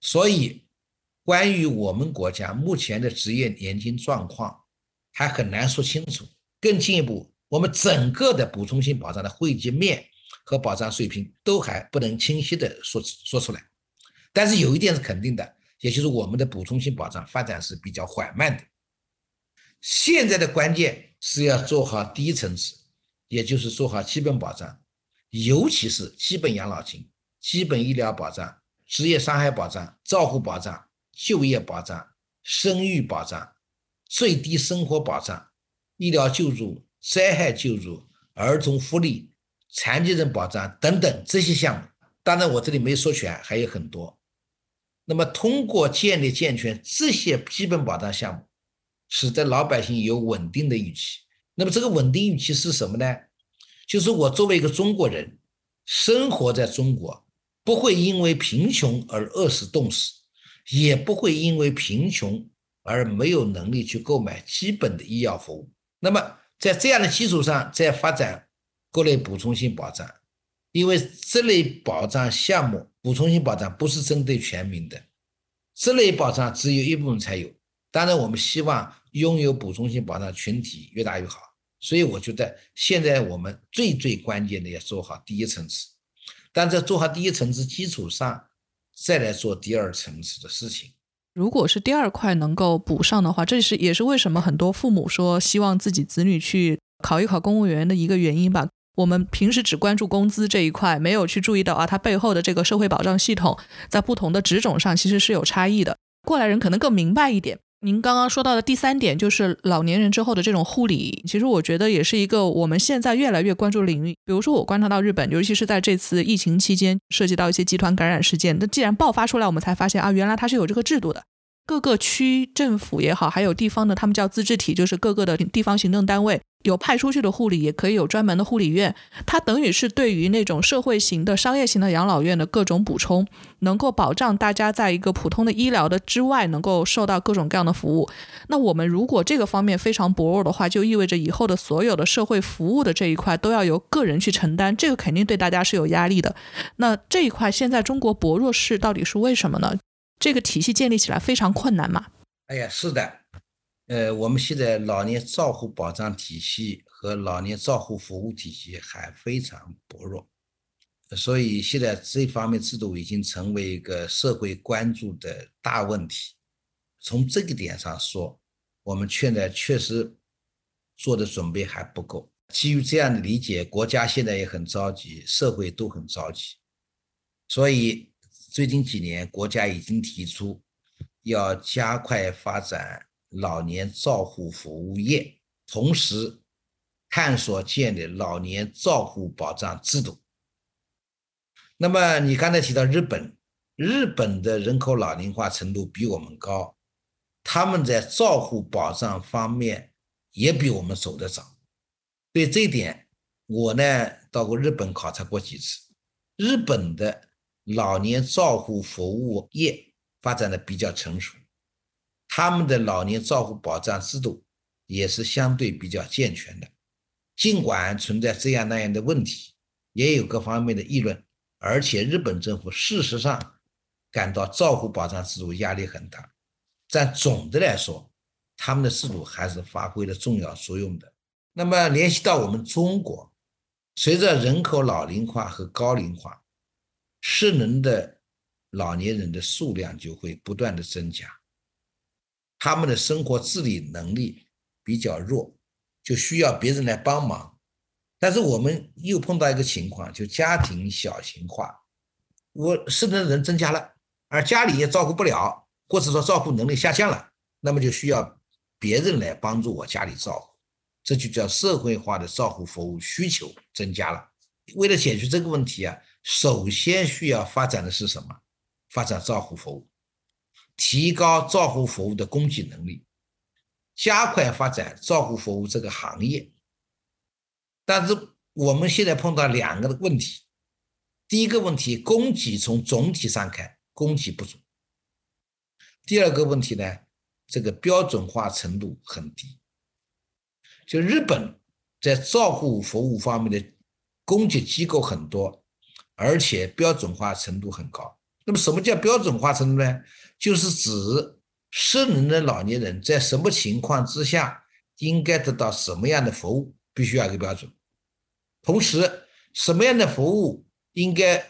所以，关于我们国家目前的职业年金状况，还很难说清楚。更进一步，我们整个的补充性保障的惠及面和保障水平都还不能清晰的说说出来。但是有一点是肯定的，也就是我们的补充性保障发展是比较缓慢的。现在的关键是要做好第一层次，也就是做好基本保障，尤其是基本养老金、基本医疗保障、职业伤害保障、照护保障、就业保障、生育保障。最低生活保障、医疗救助、灾害救助、儿童福利、残疾人保障等等这些项目，当然我这里没说全，还有很多。那么，通过建立健全这些基本保障项目，使得老百姓有稳定的预期。那么，这个稳定预期是什么呢？就是我作为一个中国人，生活在中国，不会因为贫穷而饿死冻死，也不会因为贫穷。而没有能力去购买基本的医药服务，那么在这样的基础上再发展各类补充性保障，因为这类保障项目补充性保障不是针对全民的，这类保障只有一部分才有。当然，我们希望拥有补充性保障群体越大越好。所以，我觉得现在我们最最关键的要做好第一层次，但在做好第一层次基础上，再来做第二层次的事情。如果是第二块能够补上的话，这是也是为什么很多父母说希望自己子女去考一考公务员的一个原因吧。我们平时只关注工资这一块，没有去注意到啊，它背后的这个社会保障系统在不同的职种上其实是有差异的。过来人可能更明白一点。您刚刚说到的第三点就是老年人之后的这种护理，其实我觉得也是一个我们现在越来越关注的领域。比如说我观察到日本，尤其是在这次疫情期间，涉及到一些集团感染事件，那既然爆发出来，我们才发现啊，原来它是有这个制度的。各个区政府也好，还有地方的，他们叫自治体，就是各个的地方行政单位有派出去的护理，也可以有专门的护理院。它等于是对于那种社会型的、商业型的养老院的各种补充，能够保障大家在一个普通的医疗的之外，能够受到各种各样的服务。那我们如果这个方面非常薄弱的话，就意味着以后的所有的社会服务的这一块都要由个人去承担，这个肯定对大家是有压力的。那这一块现在中国薄弱是到底是为什么呢？这个体系建立起来非常困难嘛？哎呀，是的，呃，我们现在老年照护保障体系和老年照护服务体系还非常薄弱，所以现在这方面制度已经成为一个社会关注的大问题。从这个点上说，我们现在确实做的准备还不够。基于这样的理解，国家现在也很着急，社会都很着急，所以。最近几年，国家已经提出要加快发展老年照护服务业，同时探索建立老年照护保障制度。那么你刚才提到日本，日本的人口老龄化程度比我们高，他们在照护保障方面也比我们走得早。对这一点，我呢到过日本考察过几次，日本的老年照护服务业发展的比较成熟，他们的老年照护保障制度也是相对比较健全的。尽管存在这样那样的问题，也有各方面的议论，而且日本政府事实上感到照护保障制度压力很大，但总的来说，他们的制度还是发挥了重要作用的。那么联系到我们中国，随着人口老龄化和高龄化，失能的老年人的数量就会不断的增加，他们的生活自理能力比较弱。就需要别人来帮忙，但是我们又碰到一个情况，就家庭小型化，我失能的人增加了，而家里也照顾不了，或者说照顾能力下降了，那么就需要别人来帮助我家里照顾，这就叫社会化的照护服务需求增加了。为了解决这个问题啊，首先需要发展的是什么？发展照护服务，提高照护服务的供给能力。加快发展照护服务这个行业，但是我们现在碰到两个问题。第一个问题，供给从总体上看供给不足；第二个问题呢，这个标准化程度很低。就日本在照护服务方面的供给机构很多，而且标准化程度很高。那么什么叫标准化程度呢？就是指。失能的老年人在什么情况之下应该得到什么样的服务，必须要有个标准。同时，什么样的服务应该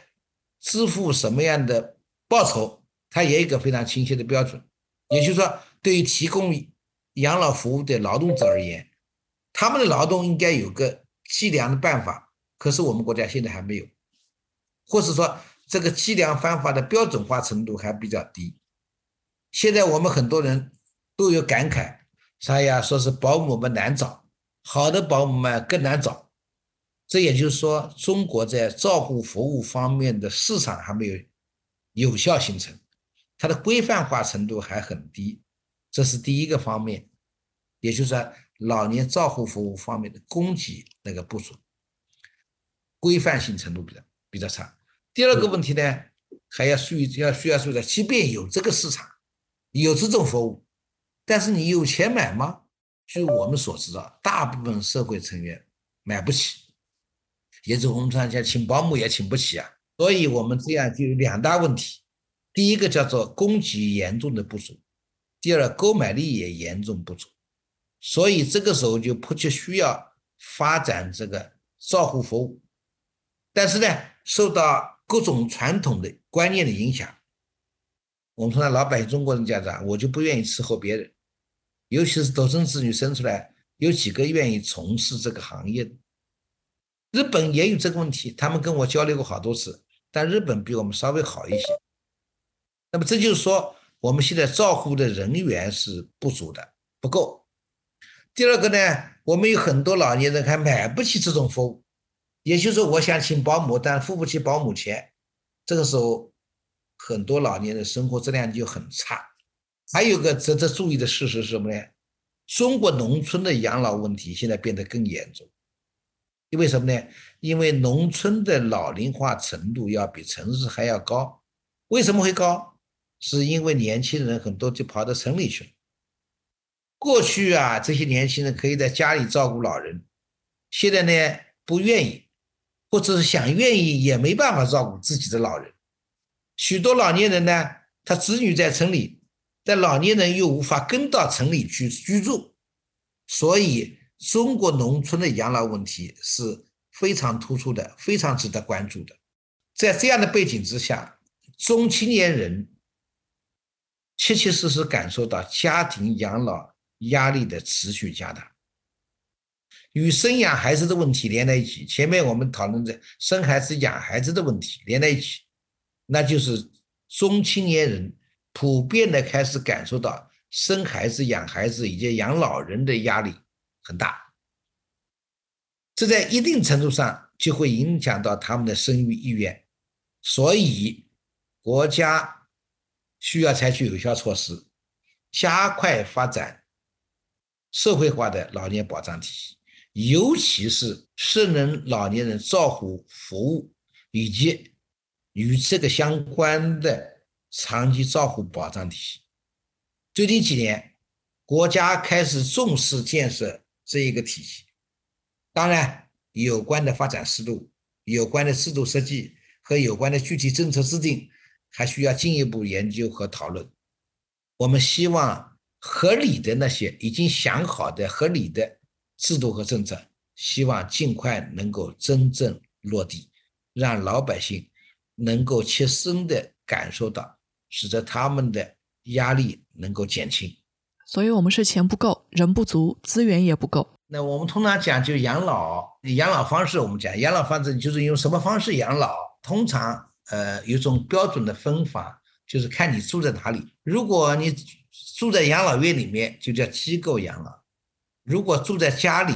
支付什么样的报酬，它也有一个非常清晰的标准。也就是说，对于提供养老服务的劳动者而言，他们的劳动应该有个计量的办法。可是我们国家现在还没有，或者说这个计量方法的标准化程度还比较低。现在我们很多人都有感慨，啥呀？说是保姆们难找，好的保姆们更难找。这也就是说，中国在照护服务方面的市场还没有有效形成，它的规范化程度还很低，这是第一个方面。也就是说，老年照护服务方面的供给那个不足，规范性程度比较比较差。第二个问题呢，还要注意要需要注意的，即便有这个市场。有这种服务，但是你有钱买吗？据我们所知道，大部分社会成员买不起，也就我们常讲请保姆也请不起啊。所以我们这样就有两大问题：第一个叫做供给严重的不足，第二购买力也严重不足。所以这个时候就迫切需要发展这个照护服务，但是呢，受到各种传统的观念的影响。我们说老百姓、中国人家长，我就不愿意伺候别人，尤其是独生子女生出来，有几个愿意从事这个行业的？日本也有这个问题，他们跟我交流过好多次，但日本比我们稍微好一些。那么这就是说，我们现在照护的人员是不足的，不够。第二个呢，我们有很多老年人还买不起这种服务，也就是说，我想请保姆，但付不起保姆钱，这个时候。很多老年人生活质量就很差，还有个值得注意的事实是什么呢？中国农村的养老问题现在变得更严重，因为什么呢？因为农村的老龄化程度要比城市还要高。为什么会高？是因为年轻人很多就跑到城里去了。过去啊，这些年轻人可以在家里照顾老人，现在呢不愿意，或者是想愿意也没办法照顾自己的老人。许多老年人呢，他子女在城里，但老年人又无法跟到城里去居住，所以中国农村的养老问题是非常突出的，非常值得关注的。在这样的背景之下，中青年人切切实实感受到家庭养老压力的持续加大，与生养孩子的问题连在一起。前面我们讨论的生孩子、养孩子的问题连在一起。那就是中青年人普遍的开始感受到生孩子、养孩子以及养老人的压力很大。这在一定程度上就会影响到他们的生育意愿，所以国家需要采取有效措施，加快发展社会化的老年保障体系，尤其是失能老年人照护服务以及与这个相关的长期照护保障体系。最近几年，国家开始重视建设这一个体系。当然，有关的发展思路、有关的制度设计和有关的具体政策制定，还需要进一步研究和讨论。我们希望合理的那些已经想好的合理的制度和政策，希望尽快能够真正落地，让老百姓能够切身的感受到，使得他们的压力能够减轻。所以，我们是钱不够，人不足，资源也不够。那我们通常讲就养老，养老方式我们讲养老方式就是用什么方式养老？通常呃有种标准的分法，就是看你住在哪里。如果你住在养老院里面，就叫机构养老；如果住在家里，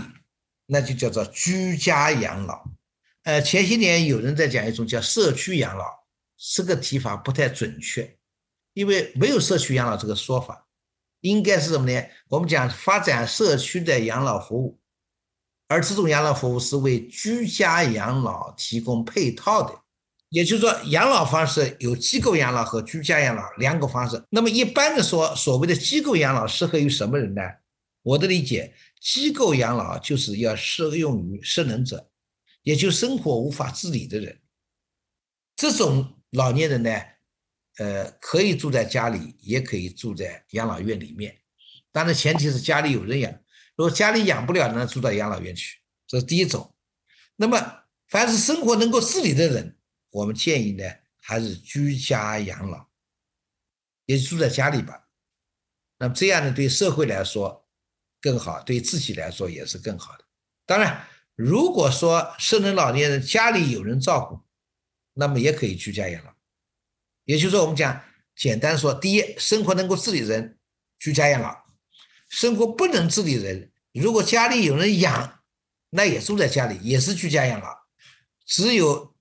那就叫做居家养老。呃，前些年有人在讲一种叫社区养老，这个提法不太准确，因为没有社区养老这个说法。应该是什么呢？我们讲发展社区的养老服务，而这种养老服务是为居家养老提供配套的。也就是说，养老方式有机构养老和居家养老两个方式。那么一般的说，所谓的机构养老适合于什么人呢？我的理解，机构养老就是要适用于失能者，也就生活无法自理的人。这种老年人呢？呃，可以住在家里，也可以住在养老院里面，当然前提是家里有人养。如果家里养不了呢，住到养老院去，这是第一种。那么，凡是生活能够自理的人，我们建议呢，还是居家养老，也住在家里吧。那么这样呢，对社会来说更好，对自己来说也是更好的。当然，如果说失能老年人家里有人照顾，那么也可以居家养老。也就是说，我们讲简单说，第一，生活能够自理人居家养老；生活不能自理人，如果家里有人养，那也住在家里，也是居家养老。只有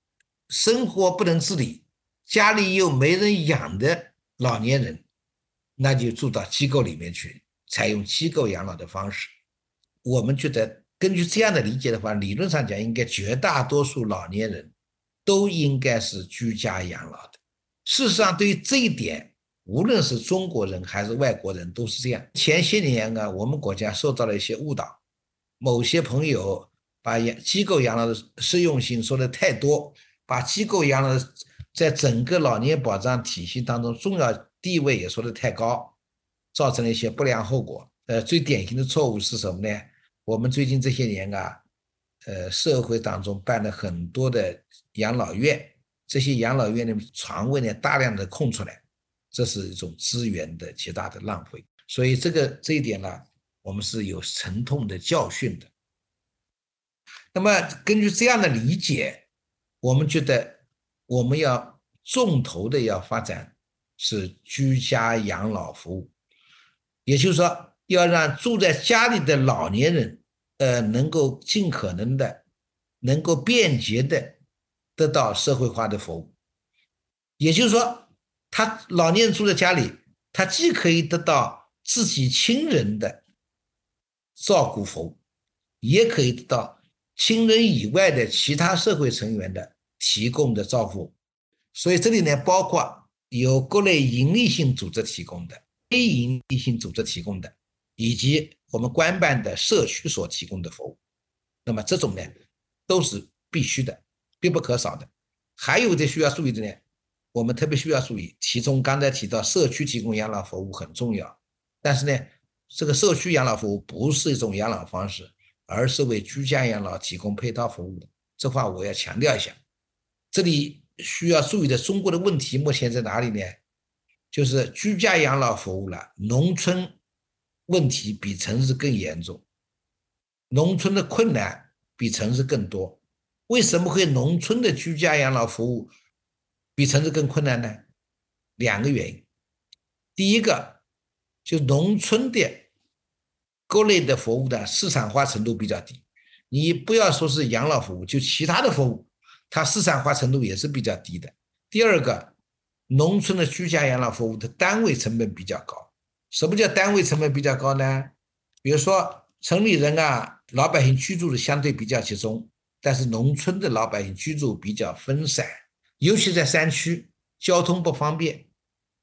生活不能自理，家里又没人养的老年人，那就住到机构里面去，采用机构养老的方式。我们觉得，根据这样的理解的话，理论上讲，应该绝大多数老年人都应该是居家养老的。事实上，对于这一点，无论是中国人还是外国人都是这样。前些年啊，我们国家受到了一些误导，某些朋友把养机构养老的适用性说的太多，把机构养老在整个老年保障体系当中重要地位也说的太高，造成了一些不良后果。呃，最典型的错误是什么呢？我们最近这些年啊，呃，社会当中办了很多的养老院。这些养老院的床位呢，大量的空出来，这是一种资源的极大的浪费。所以这个这一点呢，我们是有沉痛的教训的。那么根据这样的理解，我们觉得我们要重头的要发展是居家养老服务，也就是说，要让住在家里的老年人，呃，能够尽可能的，能够便捷的。得到社会化的服务，也就是说，他老年人住在家里，他既可以得到自己亲人的照顾服务，也可以得到亲人以外的其他社会成员的提供的照顾。所以这里呢，包括由各类盈利性组织提供的、非营利性组织提供的，以及我们官办的社区所提供的服务。那么这种呢，都是必须的。必不可少的，还有的需要注意的呢。我们特别需要注意，其中刚才提到社区提供养老服务很重要，但是呢，这个社区养老服务不是一种养老方式，而是为居家养老提供配套服务的。这话我要强调一下。这里需要注意的中国的问题目前在哪里呢？就是居家养老服务了，农村问题比城市更严重，农村的困难比城市更多。为什么会农村的居家养老服务比城市更困难呢？两个原因。第一个，就农村的各类的服务的市场化程度比较低，你不要说是养老服务，就其他的服务，它市场化程度也是比较低的。第二个，农村的居家养老服务的单位成本比较高。什么叫单位成本比较高呢？比如说城里人啊，老百姓居住的相对比较集中，但是农村的老百姓居住比较分散，尤其在山区，交通不方便。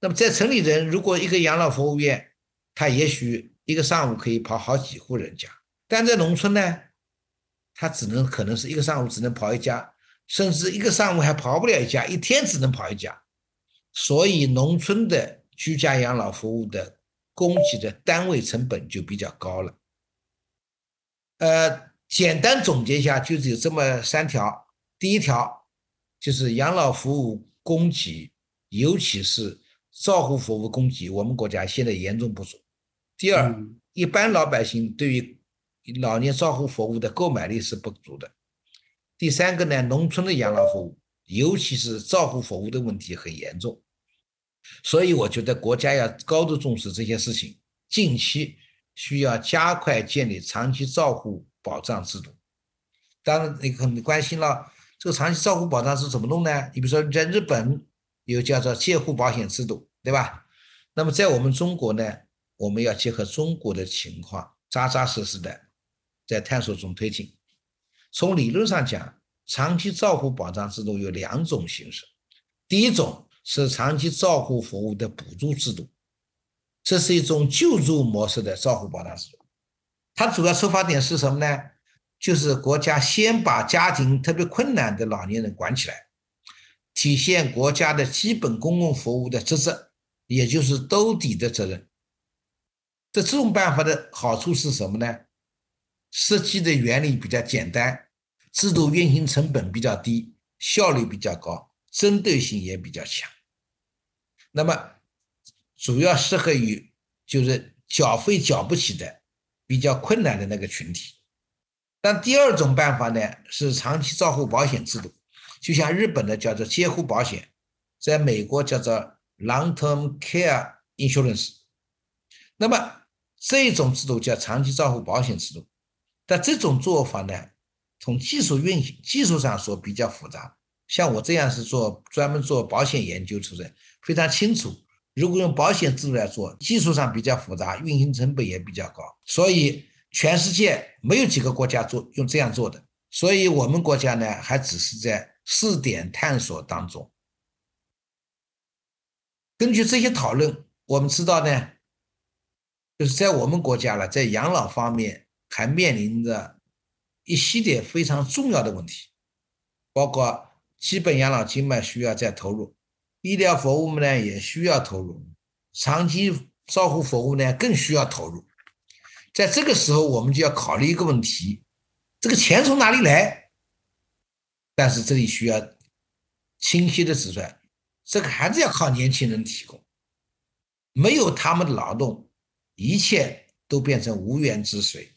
那么在城里人，如果一个养老服务员，他也许一个上午可以跑好几户人家，但在农村呢，他只能可能是一个上午只能跑一家，甚至一个上午还跑不了一家，一天只能跑一家。所以农村的居家养老服务的供给的单位成本就比较高了。呃，简单总结一下，就是有这么三条。第一条就是养老服务供给，尤其是。照护服务供给，我们国家现在严重不足。第二，一般老百姓对于老年照护服务的购买力是不足的。第三个呢，农村的养老服务，尤其是照护服务的问题很严重。所以我觉得国家要高度重视这些事情，近期需要加快建立长期照护保障制度。当然，你可能关心了，这个长期照护保障是怎么弄呢？你比如说在日本。有叫做介护保险制度，对吧？那么在我们中国呢，我们要结合中国的情况，扎扎实实的在探索中推进。从理论上讲，长期照护保障制度有两种形式。第一种是长期照护服务的补助制度，这是一种救助模式的照护保障制度。它主要出发点是什么呢？就是国家先把家庭特别困难的老年人管起来。体现国家的基本公共服务的职责，也就是兜底的责任。这这种办法的好处是什么呢？设计的原理比较简单，制度运行成本比较低，效率比较高，针对性也比较强。那么，主要适合于就是缴费缴不起的、比较困难的那个群体。但第二种办法呢，是长期照护保险制度。就像日本的叫做监护保险，在美国叫做 long-term care insurance，那么这种制度叫长期照护保险制度。但这种做法呢，从技术运行技术上说比较复杂。像我这样是做专门做保险研究出身，非常清楚。如果用保险制度来做，技术上比较复杂，运行成本也比较高，所以全世界没有几个国家做用这样做的。所以我们国家呢，还只是在。试点探索当中，根据这些讨论，我们知道呢，就是在我们国家了，在养老方面还面临着一系列非常重要的问题，包括基本养老金嘛需要再投入，医疗服务呢也需要投入，长期照护服务呢更需要投入。在这个时候，我们就要考虑一个问题：这个钱从哪里来？但是这里需要清晰的指出来，这个还是要靠年轻人提供，没有他们的劳动，一切都变成无源之水。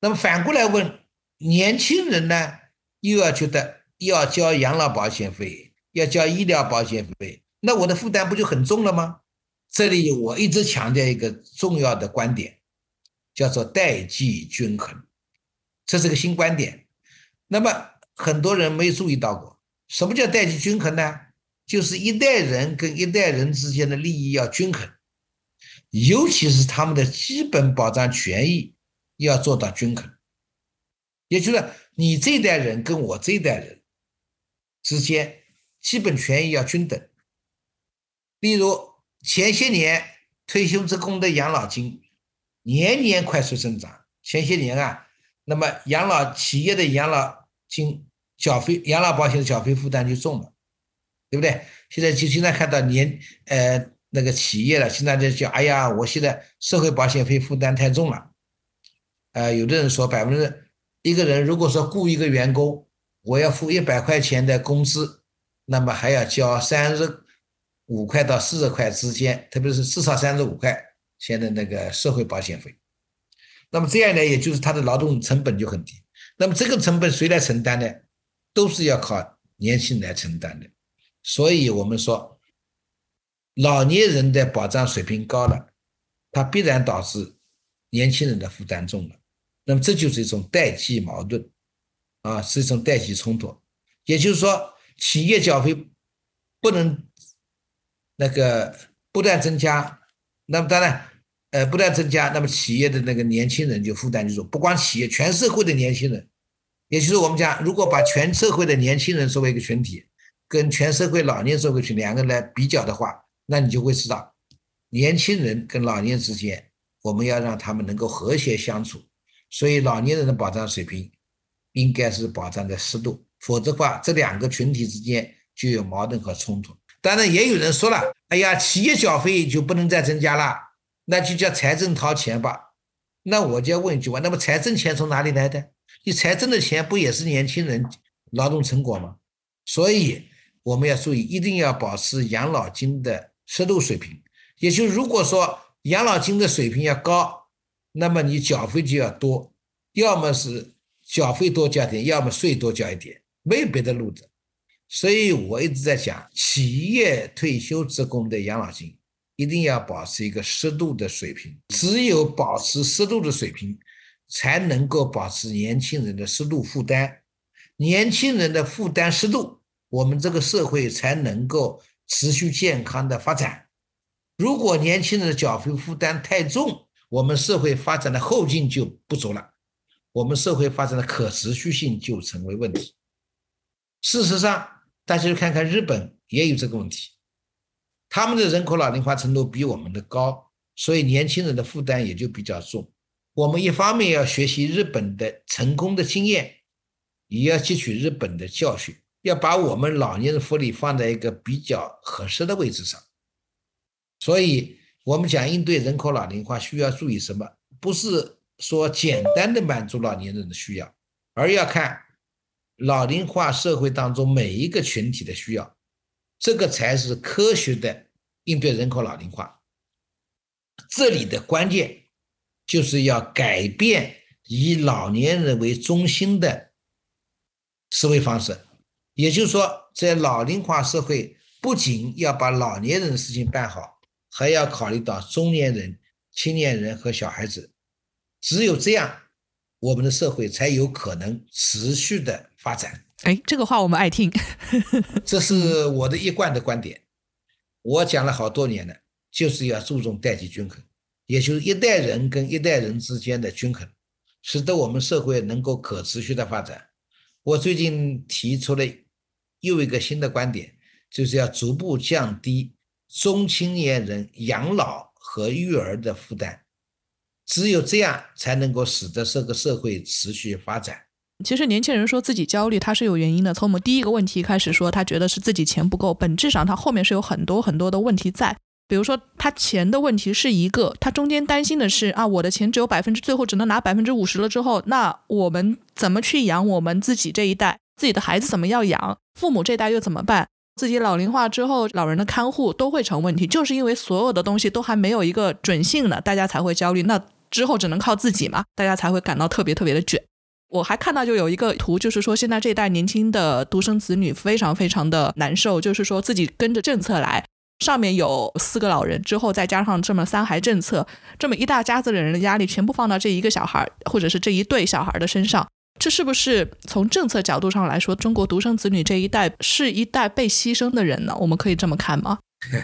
那么反过来问，年轻人呢，又要觉得要交养老保险费，要交医疗保险费，那我的负担不就很重了吗？这里我一直强调一个重要的观点，叫做代际均衡，这是个新观点。那么。很多人没注意到过，什么叫代际均衡呢？就是一代人跟一代人之间的利益要均衡，尤其是他们的基本保障权益要做到均衡。也就是你这代人跟我这代人之间基本权益要均等。例如前些年退休职工的养老金年年快速增长，前些年啊，那么养老企业的养老。金缴费养老保险的缴费负担就重了，对不对？现在就经常看到年呃那个企业了，现在在讲，哎呀，我现在社会保险费负担太重了。呃，有的人说百分之一个人如果说雇一个员工，我要付一百块钱的工资，那么还要交三十五块到四十块之间，特别是至少三十五块钱的那个社会保险费。那么这样呢，也就是他的劳动成本就很低。那么这个成本谁来承担呢？都是要靠年轻人来承担的。所以我们说，老年人的保障水平高了，它必然导致年轻人的负担重了。那么这就是一种代际矛盾。啊，是一种代际冲突。也就是说，企业缴费不能那个不断增加，那么当然，呃，不断增加，那么企业的那个年轻人就负担就重。不光企业，全社会的年轻人，也就是我们讲，如果把全社会的年轻人作为一个群体，跟全社会老年社会群两个来比较的话，那你就会知道，年轻人跟老年之间，我们要让他们能够和谐相处。所以，老年人的保障水平应该是保障在适度。否则的话，这两个群体之间就有矛盾和冲突。当然，也有人说了：“哎呀，企业缴费就不能再增加了，那就叫财政掏钱吧。”那我就要问一句话：那么财政钱从哪里来的？你财政的钱不也是年轻人劳动成果吗？所以我们要注意，一定要保持养老金的适度水平。也就如果说养老金的水平要高，那么你缴费就要多，要么是缴费多交点，要么税多交一点。没有别的路子，所以我一直在讲，企业退休职工的养老金一定要保持一个适度的水平。只有保持适度的水平，才能够保持年轻人的适度负担。年轻人的负担适度，我们这个社会才能够持续健康的发展。如果年轻人的缴费负担太重，我们社会发展的后劲就不足了，我们社会发展的可持续性就成为问题。事实上，大家去看看日本也有这个问题，他们的人口老龄化程度比我们的高，所以年轻人的负担也就比较重。我们一方面要学习日本的成功的经验，也要汲取日本的教训，要把我们老年人福利放在一个比较合适的位置上。所以，我们讲应对人口老龄化需要注意什么？不是说简单的满足老年人的需要，而要看。老龄化社会当中每一个群体的需要，这个才是科学的应对人口老龄化。这里的关键就是要改变以老年人为中心的思维方式。也就是说，在老龄化社会，不仅要把老年人的事情办好，还要考虑到中年人、青年人和小孩子。只有这样。我们的社会才有可能持续的发展。哎，这个话我们爱听。这是我的一贯的观点，我讲了好多年了，就是要注重代际均衡，也就是一代人跟一代人之间的均衡，使得我们社会能够可持续的发展。我最近提出了又一个新的观点，就是要逐步降低中青年人养老和育儿的负担。只有这样才能够使得这个社会持续发展。其实年轻人说自己焦虑，他是有原因的。从我们第一个问题开始说，他觉得是自己钱不够，本质上他后面是有很多很多的问题在。比如说他钱的问题是一个，他中间担心的是啊，我的钱只有百分之，最后只能拿百分之五十了之后，那我们怎么去养我们自己这一代？自己的孩子怎么要养？父母这代又怎么办？自己老龄化之后，老人的看护都会成问题，就是因为所有的东西都还没有一个准信呢，大家才会焦虑。那。之后只能靠自己嘛，大家才会感到特别特别的卷。我还看到就有一个图，就是说现在这一代年轻的独生子女非常非常的难受，就是说自己跟着政策来，上面有四个老人，之后再加上这么三孩政策，这么一大家子的人的压力全部放到这一个小孩或者是这一对小孩的身上，这是不是从政策角度上来说，中国独生子女这一代是一代被牺牲的人呢？我们可以这么看吗？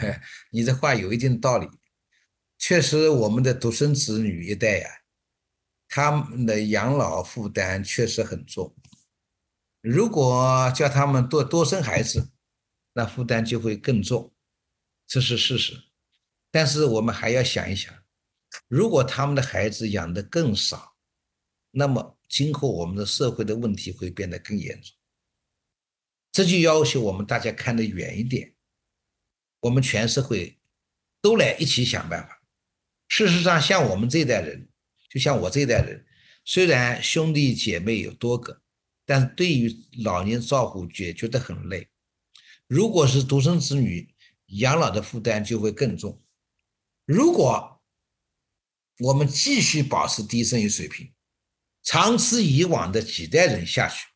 你这话有一定道理。确实，我们的独生子女一代呀，他们的养老负担确实很重。如果叫他们多多生孩子，那负担就会更重，这是事实。但是我们还要想一想，如果他们的孩子养的更少，那么今后我们的社会的问题会变得更严重。这就要求我们大家看得远一点，我们全社会都来一起想办法。事实上，像我们这一代人，就像我这一代人，虽然兄弟姐妹有多个，但是对于老年照顾也觉得很累。如果是独生子女，养老的负担就会更重。如果我们继续保持低生育水平，长此以往的几代人下去，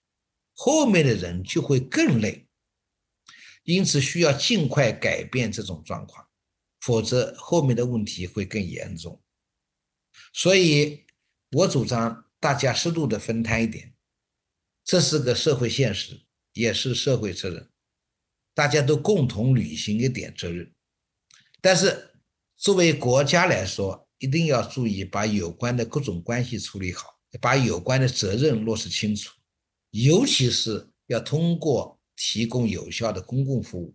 后面的人就会更累。因此，需要尽快改变这种状况。否则，后面的问题会更严重。所以，我主张大家适度的分摊一点，这是个社会现实，也是社会责任，大家都共同履行一点责任。但是，作为国家来说，一定要注意把有关的各种关系处理好，把有关的责任落实清楚，尤其是要通过提供有效的公共服务，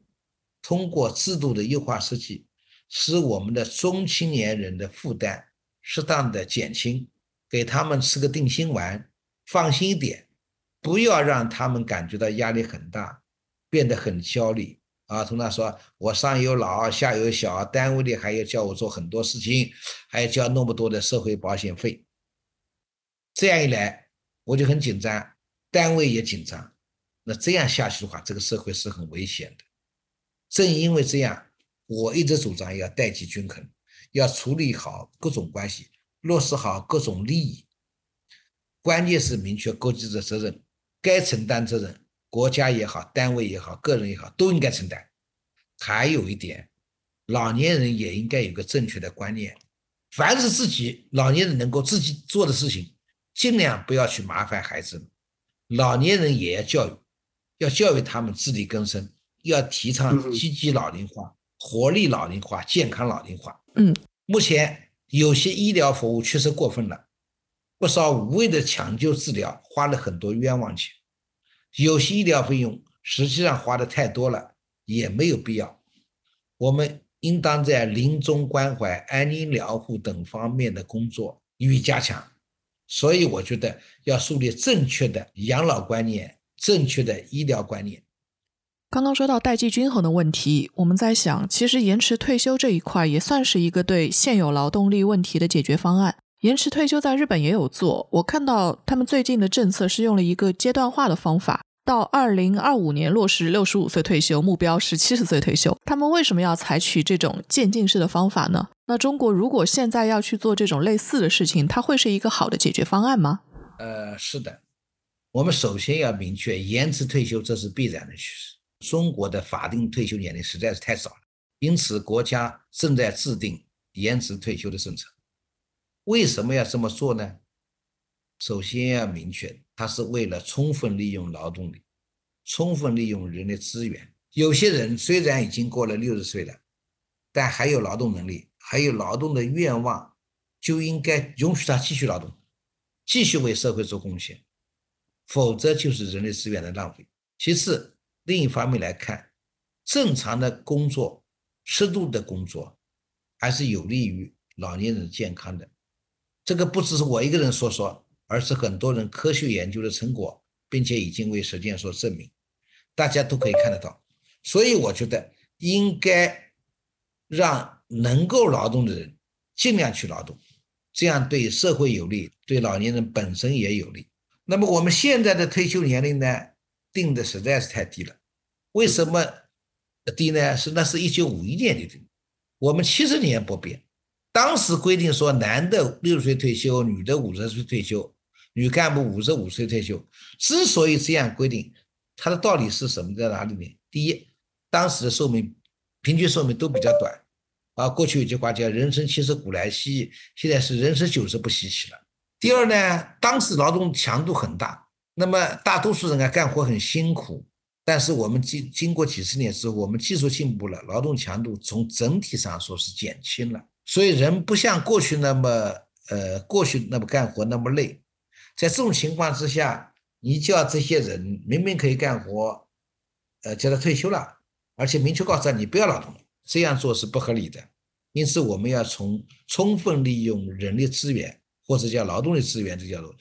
通过制度的优化设计，使我们的中青年人的负担适当的减轻，给他们吃个定心丸，放心一点，不要让他们感觉到压力很大，变得很焦虑。啊，通常说，我上有老下有小，单位里还要叫我做很多事情，还要交那么多的社会保险费。这样一来，我就很紧张，单位也紧张。那这样下去的话，这个社会是很危险的。正因为这样，我一直主张要代际均衡，要处理好各种关系，落实好各种利益。关键是明确各自的责任，该承担责任。国家也好，单位也好，个人也好，都应该承担。还有一点，老年人也应该有个正确的观念：凡是自己老年人能够自己做的事情，尽量不要去麻烦孩子们。老年人也要教育，要教育他们自力更生，要提倡积极老龄化、活力老龄化、健康老龄化。嗯，目前有些医疗服务确实过分了，不少无谓的抢救治疗花了很多冤枉钱。有些医疗费用实际上花的太多了，也没有必要。我们应当在临终关怀、安宁疗护等方面的工作予以加强。所以，我觉得要树立正确的养老观念、正确的医疗观念。刚刚说到代际均衡的问题，我们在想，其实延迟退休这一块也算是一个对现有劳动力问题的解决方案。延迟退休在日本也有做，我看到他们最近的政策是用了一个阶段化的方法。到二零二五年落实六十五岁退休，目标是七十岁退休。他们为什么要采取这种渐进式的方法呢？那中国如果现在要去做这种类似的事情，它会是一个好的解决方案吗？呃，是的。我们首先要明确，延迟退休这是必然的趋势。中国的法定退休年龄实在是太早了，因此国家正在制定延迟退休的政策。为什么要这么做呢？首先要明确。它是为了充分利用劳动力，充分利用人力资源。有些人虽然已经过了六十岁了，但还有劳动能力，还有劳动的愿望，就应该允许他继续劳动，继续为社会做贡献。否则就是人力资源的浪费。其次，另一方面来看，正常的工作、适度的工作，还是有利于老年人健康的。这个不只是我一个人说说。而是很多人科学研究的成果，并且已经为实践所证明，大家都可以看得到。所以我觉得应该让能够劳动的人尽量去劳动，这样对社会有利，对老年人本身也有利。那么我们现在的退休年龄呢，定的实在是太低了。为什么低呢？是那是一九五一年的定，我们七十年不变。当时规定说，男的六十岁退休，女的五十岁退休。女干部五十五岁退休，之所以这样规定，它的道理是什么？在哪里呢？第一，当时的寿命平均寿命都比较短，啊，过去有句话叫“人生七十古来稀”，现在是“人生九十不稀奇”了。第二呢，当时劳动强度很大，那么大多数人啊干活很辛苦，但是我们经经过几十年之后，我们技术进步了，劳动强度从整体上说是减轻了，所以人不像过去那么呃过去那么干活那么累。在这种情况之下，你叫这些人明明可以干活，呃，叫他退休了，而且明确告诉他你不要劳动，这样做是不合理的。因此，我们要从充分利用人力资源或者叫劳动力资源的角度，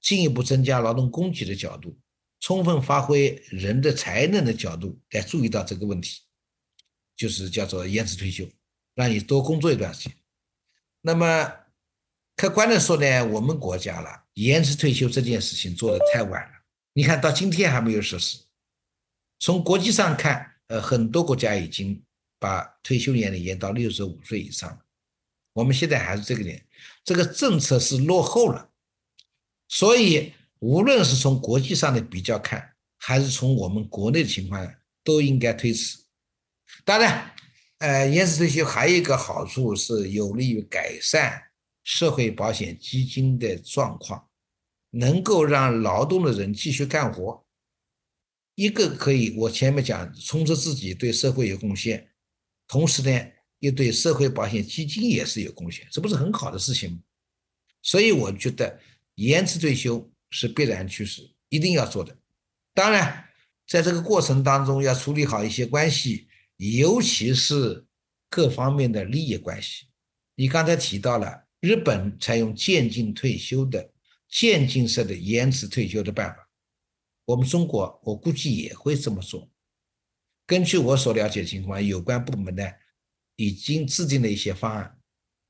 进一步增加劳动供给的角度，充分发挥人的才能的角度来注意到这个问题，就是叫做延迟退休，让你多工作一段时间。那么，客观的说呢，我们国家了。延迟退休这件事情做的太晚了，你看到今天还没有实施。从国际上看，呃，很多国家已经把退休年龄延到六十五岁以上了。我们现在还是这个年，这个政策是落后了。所以，无论是从国际上的比较看，还是从我们国内的情况，都应该推迟。当然，呃，延迟退休还有一个好处是有利于改善社会保险基金的状况。能够让劳动的人继续干活。一个可以，我前面讲，充实自己对社会有贡献，同时呢，又对社会保险基金也是有贡献，这不是很好的事情吗？所以我觉得延迟退休是必然趋势，一定要做的。当然，在这个过程当中要处理好一些关系，尤其是各方面的利益关系。你刚才提到了日本采用渐进退休的渐进式的延迟退休的办法。我们中国，我估计也会这么做。根据我所了解情况，有关部门呢已经制定了一些方案，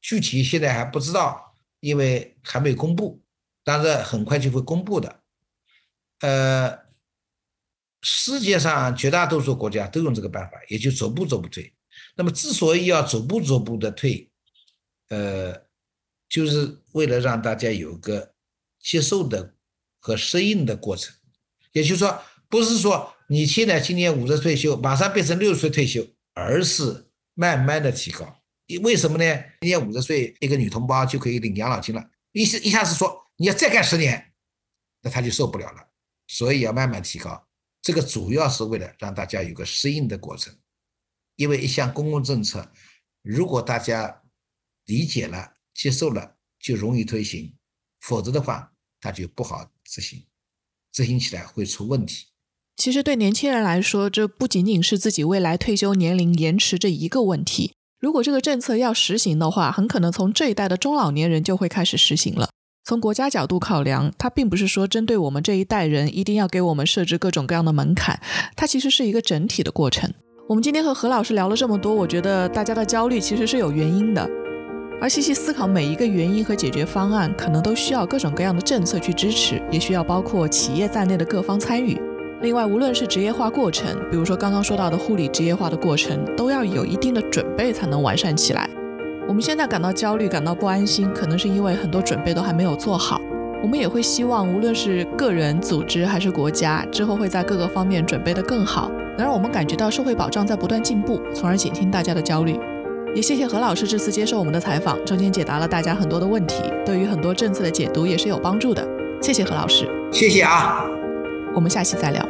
具体现在还不知道，因为还没公布，但是很快就会公布的。呃，世界上绝大多数国家都用这个办法，也就逐步逐步退。那么，之所以要逐步逐步的退，呃，就是为了让大家有个接受的和适应的过程。也就是说，不是说你现在今年五十退休，马上变成六十岁退休，而是慢慢的提高。为什么呢？今年五十岁，一个女同胞就可以领养老金了。一一下子说你要再干十年，那他就受不了了。所以要慢慢提高。这个主要是为了让大家有个适应的过程。因为一项公共政策，如果大家理解了、接受了，就容易推行；否则的话，它就不好执行。执行起来会出问题。其实对年轻人来说，这不仅仅是自己未来退休年龄延迟这一个问题。如果这个政策要实行的话，很可能从这一代的中老年人就会开始实行了。从国家角度考量，它并不是说针对我们这一代人一定要给我们设置各种各样的门槛，它其实是一个整体的过程。我们今天和何老师聊了这么多，我觉得大家的焦虑其实是有原因的。而细细思考每一个原因和解决方案，可能都需要各种各样的政策去支持，也需要包括企业在内的各方参与。另外，无论是职业化过程，比如说刚刚说到的护理职业化的过程，都要有一定的准备才能完善起来。我们现在感到焦虑、感到不安心，可能是因为很多准备都还没有做好。我们也会希望，无论是个人、组织还是国家，之后会在各个方面准备得更好，能让我们感觉到社会保障在不断进步，从而减轻大家的焦虑。也谢谢何老师这次接受我们的采访，中间解答了大家很多的问题，对于很多政策的解读也是有帮助的。谢谢何老师，谢谢啊，我们下期再聊。